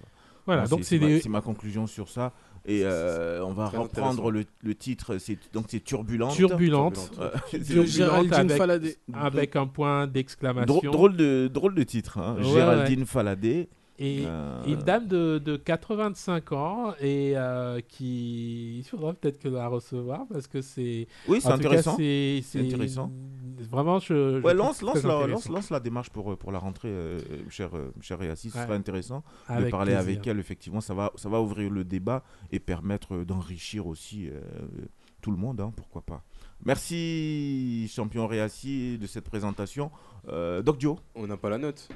Voilà, Moi, donc c'est ma, les- ma conclusion sur ça. Et euh, on va reprendre le, le titre. Donc, c'est Turbulente. Turbulente. Euh, c'est- Turbulente Géraldine avec, Faladé. avec un point d'exclamation. Drôle, drôle de, drôle de titre. hein. Ouais, Géraldine ouais. Faladé. Et Euh, une dame de, de 85 ans et euh, qui il faudra peut-être que la recevoir parce que c'est Oui, c'est intéressant. c'est vraiment je, je Ouais, lance, la, intéressant. lance, lance la démarche pour, euh, pour la rentrée, euh, cher, cher Réassis. Ce Ouais. sera intéressant de Avec parler plaisir. avec elle. Effectivement, ça va, ça va ouvrir le débat et permettre euh, d'enrichir aussi euh, tout le monde. hein, pourquoi pas. Merci, champion Réassis, de cette présentation. Euh, Doc Dio On n'a pas la note.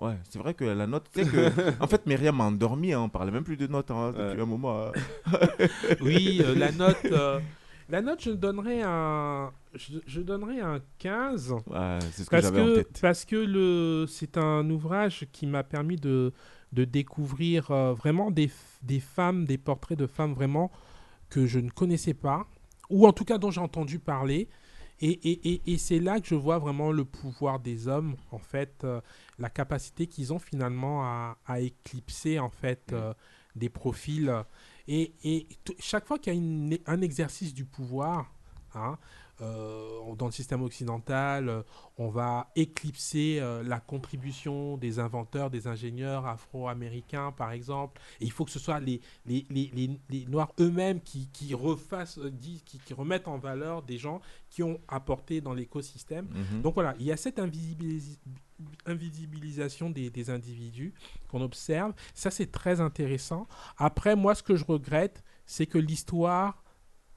Ouais, c'est vrai que la note, tu sais que, en fait, Myriam m'a endormi, hein, on parlait même plus de notes hein, depuis Ouais. un moment. hein. Oui, euh, la note euh, la note je donnerais un je, je donnerais un 15 Ouais, c'est ce que parce j'avais en que tête. parce que le c'est un ouvrage qui m'a permis de de découvrir euh, vraiment des, des femmes, des portraits de femmes vraiment que je ne connaissais pas, ou en tout cas dont j'ai entendu parler. Et, et- et- et c'est là que je vois vraiment le pouvoir des hommes, en fait, euh, la capacité qu'ils ont finalement à, à éclipser, en fait, euh, des profils. Et, chaque fois qu'il y a une- un exercice du pouvoir, hein, euh, dans le système occidental, euh, on va éclipser euh, la contribution des inventeurs, des ingénieurs afro-américains, par exemple. Et il faut que ce soit les, les, les, les- les Noirs eux-mêmes qui, qui refassent, qui, qui remettent en valeur des gens qui ont apporté dans l'écosystème. Mhm. Donc voilà, il y a cette invisibilis- invisibilisation des, des individus qu'on observe. Ça, c'est très intéressant. Après, moi, ce que je regrette, c'est que l'histoire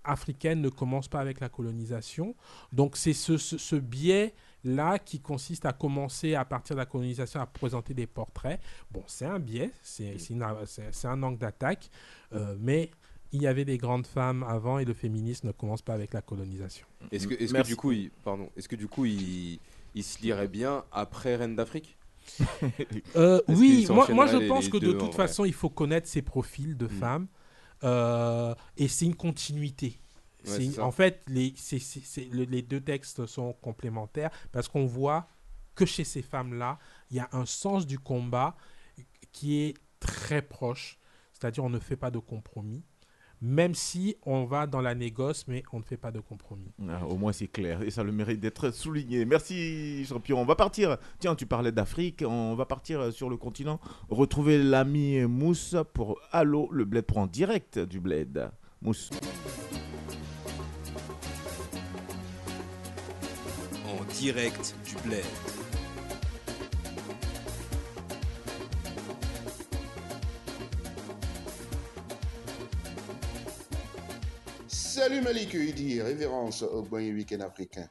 africaine ne commence pas avec la colonisation. Donc c'est ce, ce, ce biais là qui consiste à commencer à partir de la colonisation à présenter des portraits. Bon, c'est un biais, c'est un angle d'attaque, euh, mais il y avait des grandes femmes avant et le féminisme ne commence pas avec la colonisation. Est-ce que, du coup, il, pardon, est-ce que du coup, il, il se lirait bien après Reine d'Afrique? Euh, oui, moi, moi je pense les que de toute façon, il faut connaître ces profils de Mm. femmes euh, et c'est une continuité. Ouais, une- en fait, les, les deux textes sont complémentaires parce qu'on voit que chez ces femmes-là, il y a un sens du combat qui est très proche. C'est-à-dire, on ne fait pas de compromis, même si on va dans la négoce, mais on ne fait pas de compromis. Ah, au moins c'est clair et ça a le mérite d'être souligné. Merci champion. On va partir. Tiens, tu parlais d'Afrique. On va partir sur le continent. Retrouver l'ami Mousse pour Allo, le bled prend direct du bled. Mousse. En direct du bled. Salut Malik Idi, révérence au Boyen Week-end africain.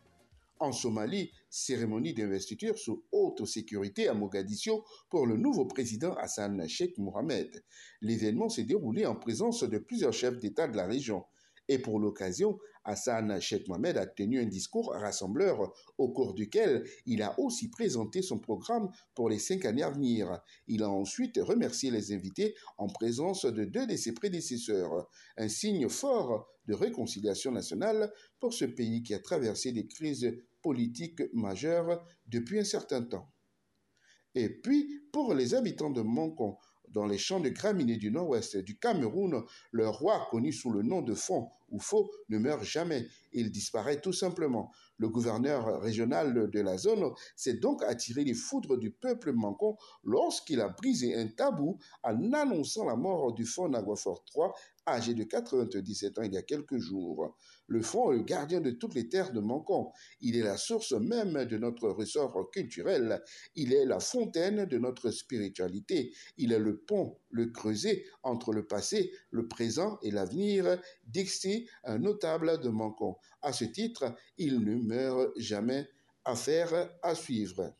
En Somalie, cérémonie d'investiture sous haute sécurité à Mogadiscio pour le nouveau président Hassan Sheikh Mohamed. L'événement s'est déroulé en présence de plusieurs chefs d'État de la région. Et pour l'occasion, Hassan Sheikh Mohamed a tenu un discours rassembleur au cours duquel il a aussi présenté son programme pour les cinq années à venir. Il a ensuite remercié les invités en présence de deux de ses prédécesseurs, un signe fort de réconciliation nationale pour ce pays qui a traversé des crises politiques majeures depuis un certain temps. Et puis, pour les habitants de Moncon, dans les champs de graminées du nord-ouest du Cameroun, le roi connu sous le nom de Fond ou Faux ne meurt jamais. Il disparaît tout simplement. Le gouverneur régional de la zone s'est donc attiré les foudres du peuple mancon lorsqu'il a brisé un tabou en annonçant la mort du Fond Naguafort III, âgé de 97 ans il y a quelques jours. Le Fond est le gardien de toutes les terres de Mancon. Il est la source même de notre ressort culturel. Il est la fontaine de notre spiritualité. Il est le pont, le creuset entre le passé, le présent et l'avenir, Dixie, un notable de Mancon. À ce titre, il ne meurt jamais. Affaire à suivre.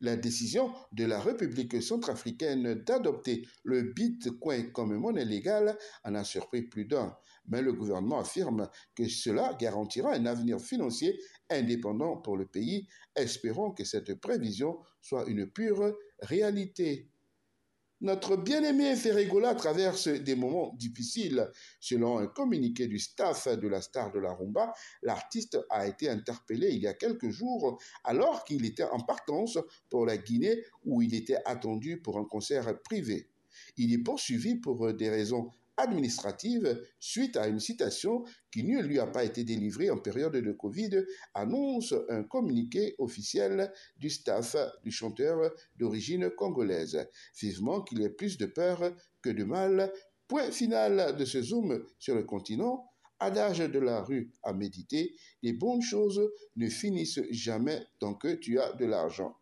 La décision de la République centrafricaine d'adopter le bitcoin comme monnaie légale en a surpris plus d'un. Mais le gouvernement affirme que cela garantira un avenir financier indépendant pour le pays. Espérons que cette prévision soit une pure réalité. Notre bien-aimé Ferregola traverse des moments difficiles. Selon un communiqué du staff de la star de la rumba, l'artiste a été interpellé il y a quelques jours alors qu'il était en partance pour la Guinée où il était attendu pour un concert privé. Il est poursuivi pour des raisons administratives suite à une citation qui ne lui a pas été délivrée en période de Covid, annonce un communiqué officiel du staff du chanteur d'origine congolaise. Vivement qu'il ait plus de peur que de mal. Point final de ce zoom sur le continent. Adage de la rue à méditer, les bonnes choses ne finissent jamais tant que tu as de l'argent.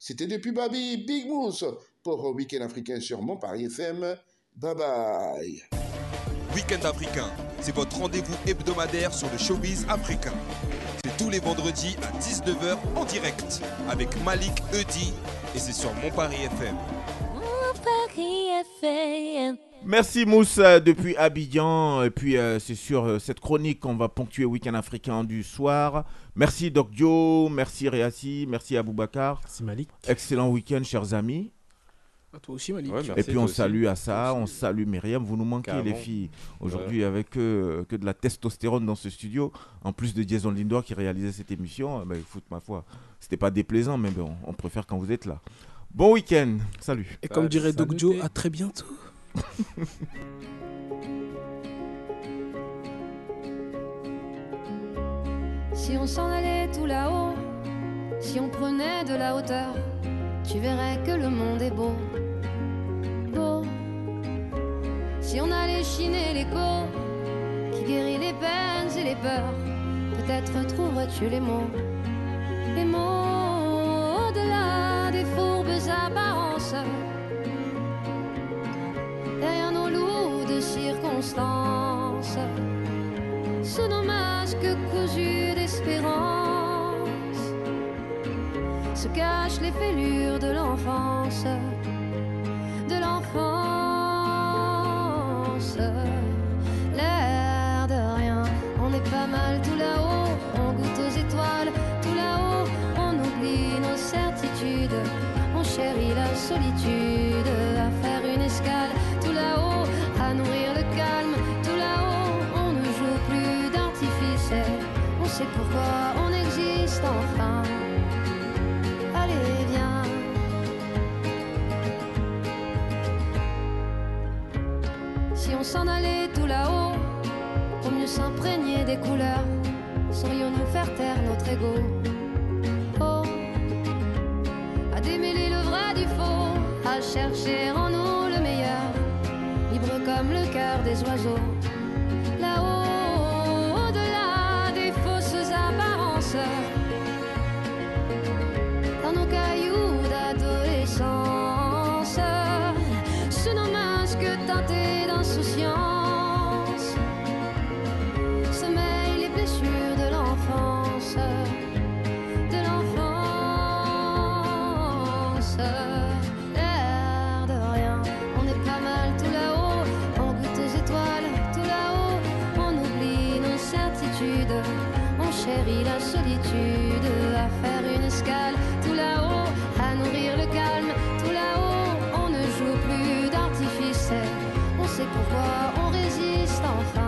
C'était depuis Babi Big Mousse pour Week-end africain sur Mon Paris FM. Bye bye. Week-end africain, c'est votre rendez-vous hebdomadaire sur le showbiz africain. C'est tous les vendredis à 19h en direct avec Malik Eudi et c'est sur Mon Paris FM. Merci Mousse euh, depuis Abidjan. Et puis euh, c'est sur euh, cette chronique qu'on va ponctuer Week-end africain du soir. Merci Doc Dio, merci Réassi, merci Aboubacar. Merci Malik. Excellent week-end chers amis. À toi aussi, Malik. Et puis on salue à ça, on salue Myriam. Vous nous manquez Carrément. les filles. Aujourd'hui avec euh, que de la testostérone dans ce studio. En plus de Jason Lindor qui réalisait cette émission. Ben, écoute, ma foi, c'était pas déplaisant, mais bon, on préfère quand vous êtes là. Bon week-end, salut. Et comme dirait Doc Joe, à très bientôt. Si on s'en allait tout là-haut, si on prenait de la hauteur, tu verrais que le monde est beau, Si on allait chiner l'écho qui guérit les peines et les peurs, peut-être trouverais-tu les mots, les mots au-delà des fourbes apparences, derrière nos lourdes circonstances sous nos masques cousus d'espérance. se cachent les fêlures de l'enfance, de l'enfance. L'air de rien, on est pas mal. Tout là-haut, on goûte aux étoiles, tout là-haut, on oublie nos certitudes, on chérit la solitude, à faire une escale, tout là-haut, à nourrir le calme, tout là-haut, on ne joue plus d'artifice, on sait pourquoi on existe enfin. Si on s'en allait tout là-haut, pour mieux s'imprégner des couleurs, saurions-nous faire taire notre ego. Oh, à démêler le vrai du faux, à chercher en nous le meilleur, libre comme le cœur des oiseaux. Là-haut, au-delà des fausses apparences, dans nos cailloux d'adolescence, de l'enfance. L'air de rien, on est pas mal tout là-haut, on goûte aux étoiles, tout là-haut, on oublie nos certitudes, on chérit la solitude, à faire une escale, tout là-haut, à nourrir le calme, tout là-haut, on ne joue plus d'artifice, on sait pourquoi on résiste enfin.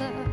answer